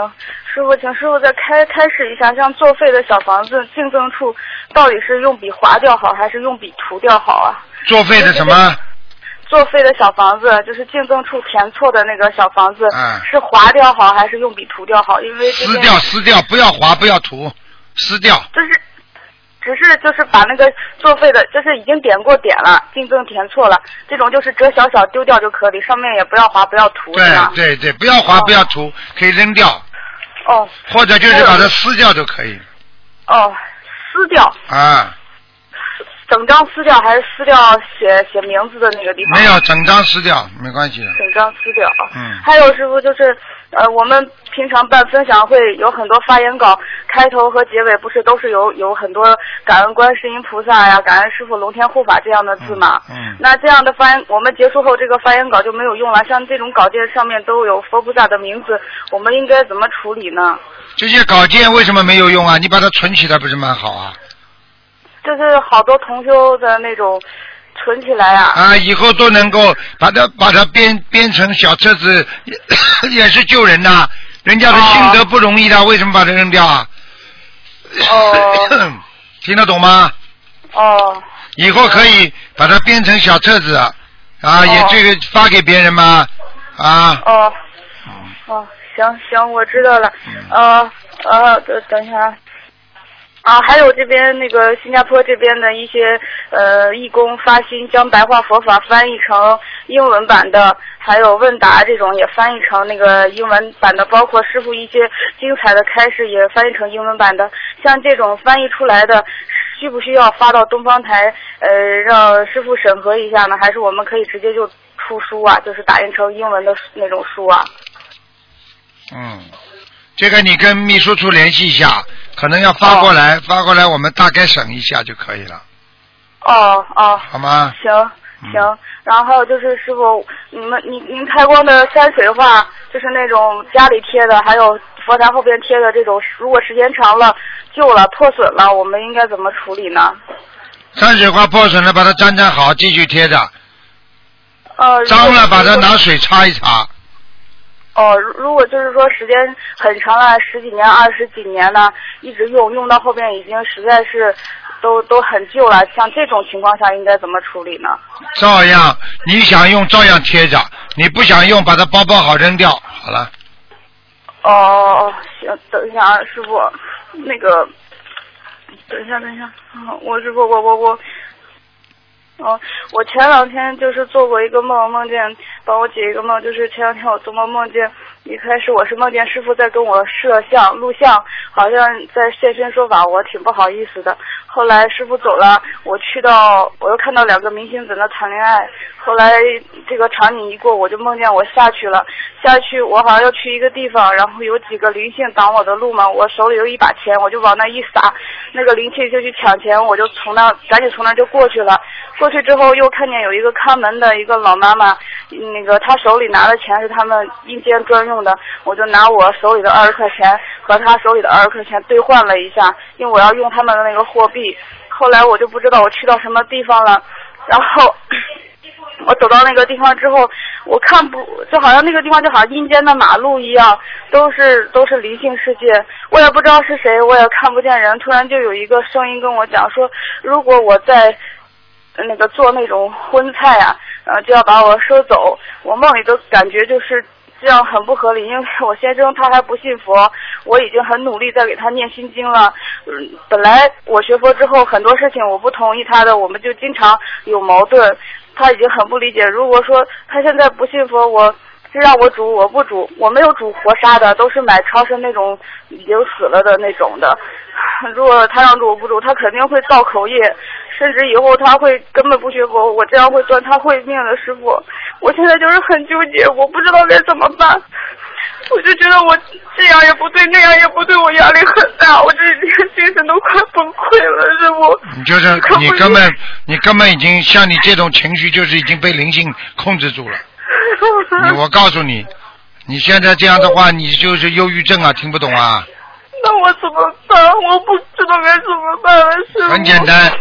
师傅，请师傅再开开始一下，像作废的小房子净增处，到底是用笔划掉好，还是用笔涂掉好啊？作废的什么？作废的小房子，就是净增处填错的那个小房子，嗯是划掉好，还是用笔涂掉好？因为撕掉，撕掉，不要划，不要涂，撕掉。就是，只是就是把那个作废的，就是已经点过点了，进赠填错了，这种就是折小小丢掉就可以，上面也不要划，不要涂，对？对对，不要划，不要涂，可以扔掉，哦或者就是把它撕掉就可以哦，撕掉。啊。整张撕掉还是撕掉写写名字的那个地方？没有，整张撕掉，没关系的。整张撕掉。嗯还有师傅就是，呃，我们平常办分享会有很多发言稿，开头和结尾不是都是有有很多感恩观世音菩萨呀、感恩师傅龙天护法这样的字嘛？嗯。那这样的发言，我们结束后这个发言稿就没有用了。像这种稿件上面都有佛菩萨的名字，我们应该怎么处理呢？这些稿件为什么没有用啊？你把它存起来不是蛮好啊？就是好多同修的那种存起来啊。啊，以后都能够把它把它编编成小册子，也 [COUGHS] 也是救人呐、人家的心得不容易的，为什么把它扔掉啊？哦 [COUGHS] 听得懂吗？哦以后可以把它编成小册子，啊，也这个发给别人吗？啊，哦哦，行行，我知道了。呃呃，等等一下啊。还有这边那个新加坡这边的一些呃义工发心将白话佛法翻译成英文版的，还有问答这种也翻译成那个英文版的，包括师傅一些精彩的开示也翻译成英文版的。像这种翻译出来的，需不需要发到东方台呃让师傅审核一下呢？还是我们可以直接就出书啊，就是打印成英文的那种书啊？嗯，这个你跟秘书处联系一下，可能要发过来，发过来我们大概审一下就可以了，哦哦，好吗？行行，然后还有就是师傅，你们您您开光的山水画，就是那种家里贴的，还有佛台后边贴的这种，如果时间长了旧了破损了，我们应该怎么处理呢？山水画破损了，把它粘粘好，继续贴着。呃，脏了，把它拿水擦一擦。哦，如如果就是说时间很长了，十几年、二十几年呢，一直用用到后边已经实在是都都很旧了，像这种情况下应该怎么处理呢？照样，你想用照样贴着，你不想用把它包包好扔掉，好了。哦哦哦，行，等一下啊，师傅，那个，等一下，等一下，啊我师傅，我我我，哦，我前两天就是做过一个梦，梦见帮我解一个梦，就是前两天我做梦梦见，一开始我是梦见师傅在跟我摄像录像，好像在现身说法，我挺不好意思的。后来师傅走了，我去到，我又看到两个明星在那谈恋爱。后来这个场景一过，我就梦见我下去了，下去我好像要去一个地方，然后有几个灵性挡我的路嘛，我手里有一把钱，我就往那一撒，那个灵气就去抢钱，我就从那赶紧从那就过去了。过去之后又看见有一个看门的一个老妈妈，那个她手里拿的钱是他们阴间专用的，我就拿我手里的二十块钱和她手里的二十块钱兑换了一下，因为我要用他们的那个货币。后来我就不知道我去到什么地方了，然后我走到那个地方之后，我看不就好像那个地方就好像阴间的马路一样，都是都是灵性世界，我也不知道是谁，我也看不见人。突然就有一个声音跟我讲说，如果我在那个做那种荤菜啊，呃就要把我收走。我梦里的感觉就是这样很不合理，因为我先生他还不信佛，我已经很努力在给他念心经了。嗯，本来我学佛之后很多事情我不同意他的，我们就经常有矛盾。他已经很不理解。如果说他现在不信佛，我是让我煮，我不煮，我没有煮活杀的，都是买超市那种已经死了的那种的。[LAUGHS] 如果他让煮我不煮，他肯定会造口业，甚至以后他会根本不学佛，我这样会断他会命的。师傅，我现在就是很纠结，我不知道该怎么办。我就觉得我这样也不对，那样也不对，我压力很大，我这精神都快崩溃了，师傅。你就是你根本你根本已经像你这种情绪，就是已经被灵性控制住了。[LAUGHS] 你我告诉你，你现在这样的话，你就是忧郁症啊，听不懂啊？那我怎么办？我不知道该怎么办了，师傅。很简单，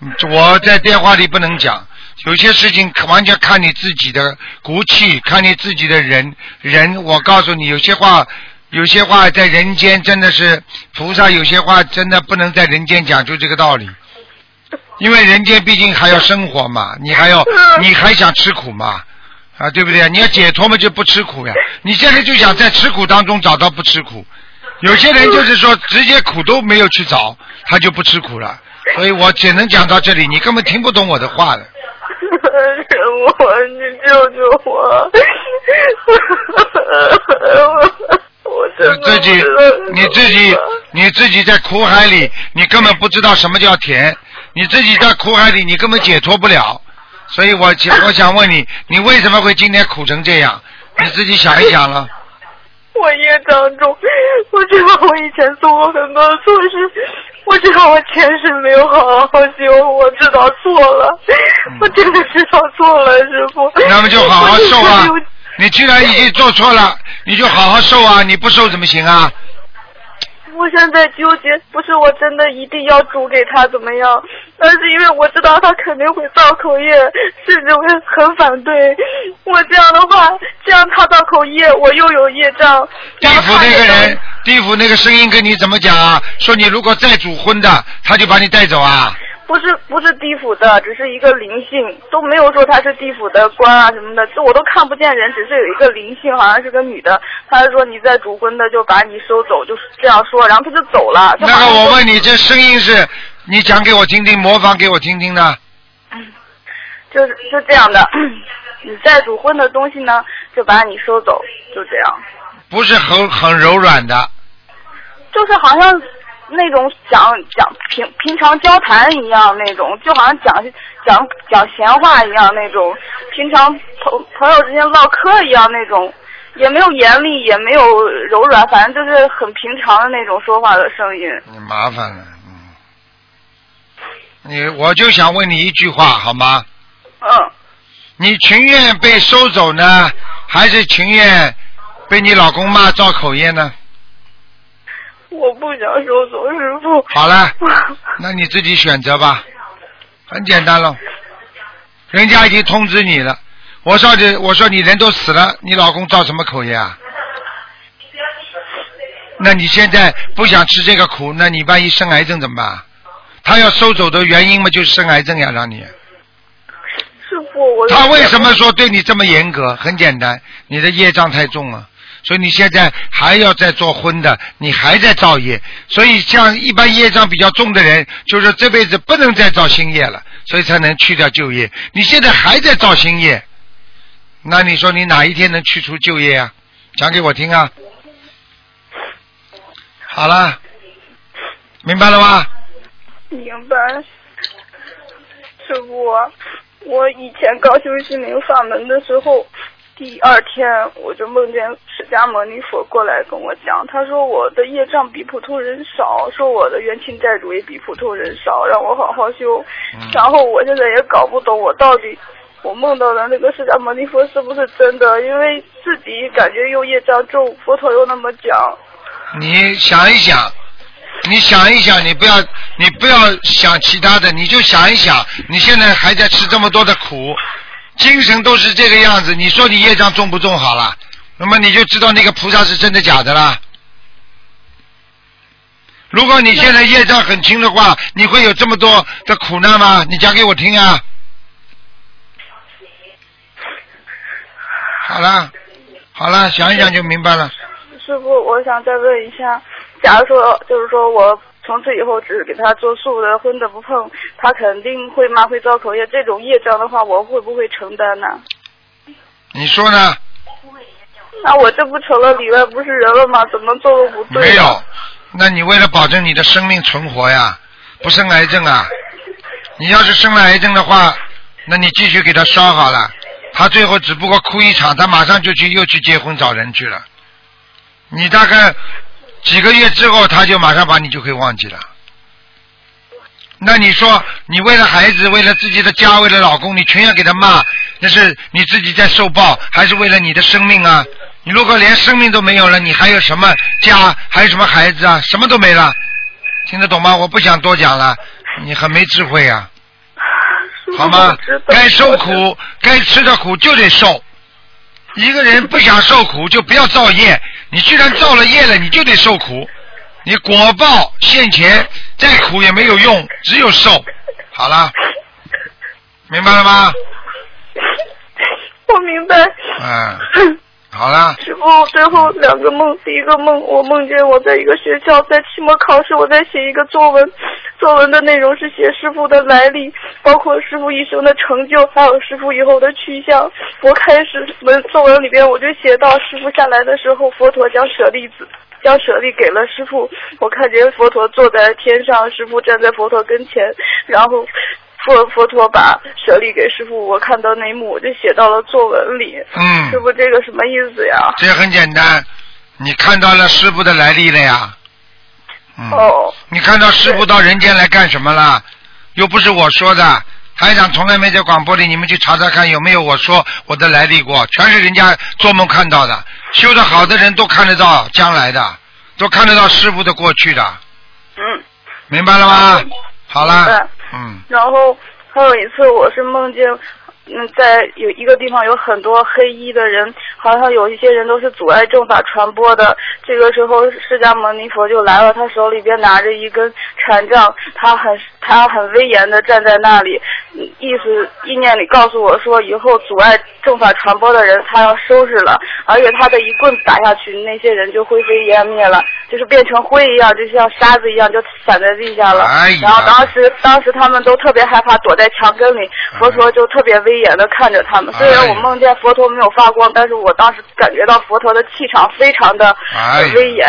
嗯我在电话里不能讲，有些事情完全看你自己的骨气，看你自己的人人。我告诉你，有些话，有些话在人间真的是菩萨，有些话真的不能在人间讲，就这个道理。因为人间毕竟还要生活嘛，你还要，你还想吃苦嘛？啊，对不对？你要解脱嘛，就不吃苦呀。[LAUGHS] 你现在就想在吃苦当中找到不吃苦，有些人就是说直接苦都没有去找，他就不吃苦了。所以我只能讲到这里，你根本听不懂我的话的。师傅，你救救我！我真的自己你自己你自己在苦海里，你根本不知道什么叫甜，你自己在苦海里，你根本解脱不了。所以我想 [LAUGHS] 我想问你，你为什么会今天苦成这样？你自己想一想了。我业障重，我知道我以前做过很多错事，我知道我前世没有好好修，我知道错了，我真的知道错了，师傅。那么就好好受啊！你既然已经做错了，你就好好受啊！你不受怎么行啊？我现在纠结，不是我真的一定要煮给他怎么样，而是因为我知道他肯定会造口业，甚至会很反对。我这样的话，这样他造口业，我又有业障。地府那个人，地府那个声音跟你怎么讲啊？说你如果再煮荤的，他就把你带走啊？不是不是地府的，只是一个灵性，都没有说他是地府的官啊什么的，这我都看不见人，只是有一个灵性，好像是个女的，她说你在主婚的就把你收走，就是这样说，然后他就走了。那个我问你，这声音是你讲给我听听，模仿给我听听的？嗯就是就这样的，你再主婚的东西呢，就把你收走，就这样，不是很很柔软的，就是好像那种讲讲平平常交谈一样那种，就好像讲讲讲闲话一样那种，平常朋朋友之间唠嗑一样那种，也没有严厉，也没有柔软，反正就是很平常的那种说话的声音。你麻烦了，嗯。你我就想问你一句话好吗？嗯，你情愿被收走呢，还是情愿被你老公骂造口业呢？我不想收走师傅。好了，[LAUGHS] 那你自己选择吧，很简单了。人家已经通知你了，我说你，我说你人都死了，你老公造什么口业啊？那你现在不想吃这个苦，那你万一生癌症怎么办？他要收走的原因嘛，就是生癌症呀，让你。师傅，我他为什么说对你这么严格？很简单，你的业障太重了，所以你现在还要再做婚的，你还在造业。所以像一般业障比较重的人，就是这辈子不能再造新业了，所以才能去掉旧业。你现在还在造新业，那你说你哪一天能去除旧业啊？讲给我听啊！好了，明白了吗？明白，师傅，我以前刚修心灵法门的时候，第二天我就梦见释迦牟尼佛过来跟我讲，他说我的业障比普通人少，说我的冤亲债主也比普通人少，让我好好修。然后我现在也搞不懂我到底。我梦到的那个释迦牟尼佛是不是真的？因为自己感觉又业障重，佛陀又那么讲。你想一想，你想一想，你不要，你不要想其他的，你就想一想，你现在还在吃这么多的苦，精神都是这个样子，你说你业障重不重好了？那么你就知道那个菩萨是真的假的啦。如果你现在业障很轻的话，你会有这么多的苦难吗？你讲给我听啊！好了，好了，想一想就明白了。师傅，我想再问一下，假如说，就是说我从此以后只给他做素的，荤的不碰，他肯定会骂会造口业，这种业障的话，我会不会承担呢？你说呢？那我这不成了里外不是人了吗？怎么做都不对。没有，那你为了保证你的生命存活呀，不生癌症啊。你要是生了癌症的话，那你继续给他烧好了，他最后只不过哭一场，他马上就去又去结婚找人去了。你大概几个月之后，他就马上把你就可以忘记了。那你说，你为了孩子，为了自己的家，为了老公，你全要给他骂，那是你自己在受报，还是为了你的生命啊？你如果连生命都没有了，你还有什么家，还有什么孩子啊？什么都没了，听得懂吗？我不想多讲了，你很没智慧啊，好吗？该受苦，该吃的苦就得受。一个人不想受苦，就不要造业。你既然造了业了，你就得受苦。你果报现前，再苦也没有用，只有受。好了，明白了吗？我明白。嗯，好了。师傅，最后两个梦，第一个梦，我梦见我在一个学校，在期末考试，我在写一个作文，作文的内容是写师傅的来历，包括师傅一生的成就，还有师傅以后的去向。我开始文作文里边我就写到师傅下来的时候，佛陀将舍利子。将舍利给了师傅，我看见佛陀坐在天上，师傅站在佛陀跟前，然后佛佛陀把舍利给师傅，我看到那一幕我就写到了作文里。嗯。师傅，这个什么意思呀？这很简单，你看到了师傅的来历了呀？嗯。哦。你看到师傅到人间来干什么了？又不是我说的，台长从来没在广播里，你们去查查看有没有我说我的来历过，全是人家做梦看到的。修的好的人都看得到将来的，都看得到师傅的过去的，嗯。明白了吗？好了，嗯，嗯然后还有一次，我是梦见，嗯，在有一个地方有很多黑衣的人，好像有一些人都是阻碍正法传播的。这个时候，释迦牟尼佛就来了，他手里边拿着一根禅杖，他很他很威严的站在那里，嗯意思意念里告诉我说，以后阻碍正法传播的人，他要收拾了，而且他的一棍打下去，那些人就灰飞烟灭了，就是变成灰一样，就像沙子一样，就散在地下了。然后当时当时他们都特别害怕，躲在墙根里，佛陀就特别威严的看着他们。虽然我梦见佛陀没有发光，但是我当时感觉到佛陀的气场非常的威严。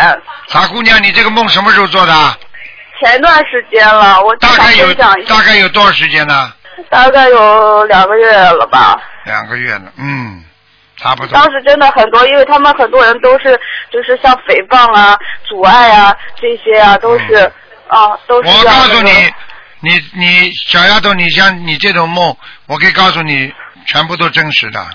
傻姑娘，你这个梦什么时候做的？前段时间了，我大概有大概有多少时间呢？大概有两个月了吧。两个月了，嗯，差不多。当时真的很多，因为他们很多人都是就是像诽谤啊、阻碍啊这些啊，都是、啊都是嗯我告诉你，你你小丫头，你像你这种梦，我可以告诉你，全部都真实的。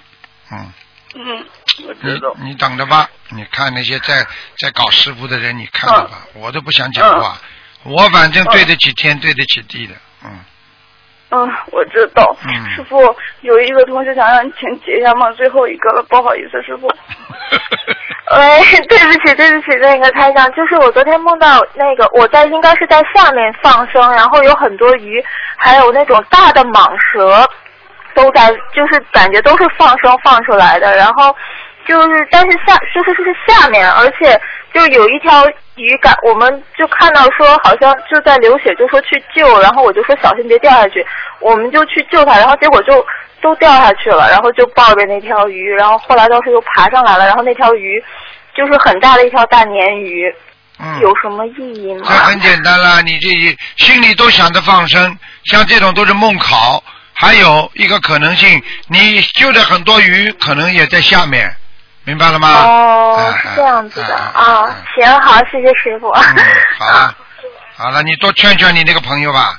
嗯，嗯，我你知道。你等着吧，你看那些在在搞师傅的人，你看着吧，我都不想讲话，我反正对得起天，对得起地的。嗯，嗯，我知道。嗯师傅有一个同学想让你请解一下梦，最后一个了，不好意思，师傅。喂，[LAUGHS] 对不起，对不起，那个台长，就是我昨天梦到那个我在应该是在下面放生，然后有很多鱼，还有那种大的蟒蛇，都在，就是感觉都是放生放出来的，然后就是但是下就是是下面，而且就有一条鱼感，我们就看到说好像就在流血，就说去救，然后我就说小心别掉下去，我们就去救它，然后结果就都掉下去了，然后就抱着那条鱼，然后后来倒是又爬上来了，然后那条鱼就是很大的一条大鲶鱼，嗯有什么意义吗？这很简单啦，你这心里都想着放生，像这种都是梦考。还有一个可能性，你救的很多鱼可能也在下面，明白了吗？哦，哎是这样子的哎啊，行，好，谢谢师傅。嗯，好了，[LAUGHS] 好了，你多劝劝你那个朋友吧。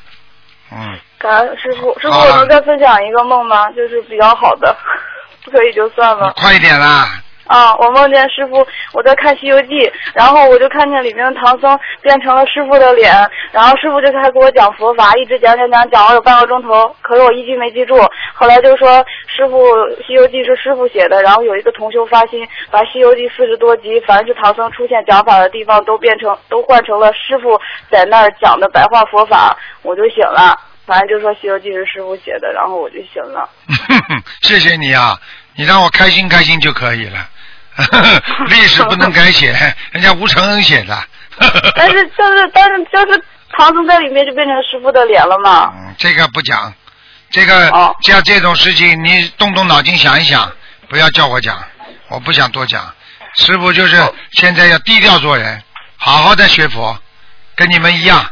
嗯，感恩师傅，师傅我能再分享一个梦吗？就是比较好的，不 [LAUGHS] 可以就算了。快一点啦！啊，我梦见师傅，我在看《西游记》，然后我就看见里面的唐僧变成了师傅的脸，然后师傅就开始给我讲佛法，一直讲讲讲讲了有半个钟头，可是我一句没记住。后来就说师傅《西游记》是师傅写的，然后有一个同修发心，把《西游记》四十多集，凡是唐僧出现讲法的地方都变成都换成了师傅在那儿讲的白话佛法，我就醒了。反正就说《西游记》是师傅写的，然后我就醒了。[LAUGHS] 谢谢你啊，你让我开心开心就可以了。[LAUGHS] 历史不能改写，人家吴承恩写的。[LAUGHS] 但是就是但是就是唐僧在里面就变成师傅的脸了嘛。嗯这个不讲，这个哦像这种事情，你动动脑筋想一想，不要叫我讲，我不想多讲。师傅就是现在要低调做人，好好的学佛，跟你们一样，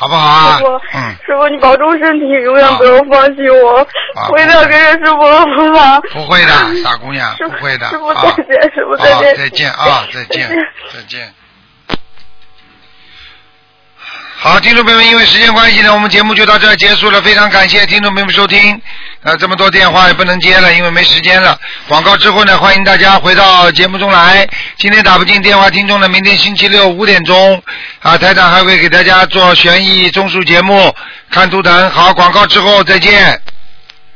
好不好啊师傅？嗯，师傅，你保重身体，永远不要放弃我，啊我一定要跟着师傅的步伐。不会的，傻姑娘，不会的。师傅啊再见，师傅再好见，再见啊，再见，[LAUGHS] 再见。好，听众朋友们，因为时间关系呢，我们节目就到这儿结束了。非常感谢听众朋友们收听。呃，这么多电话也不能接了，因为没时间了。广告之后呢，欢迎大家回到节目中来。今天打不进电话听众呢，明天星期六五点钟啊，台长还会给大家做悬疑综述节目，看图腾。好，广告之后再见。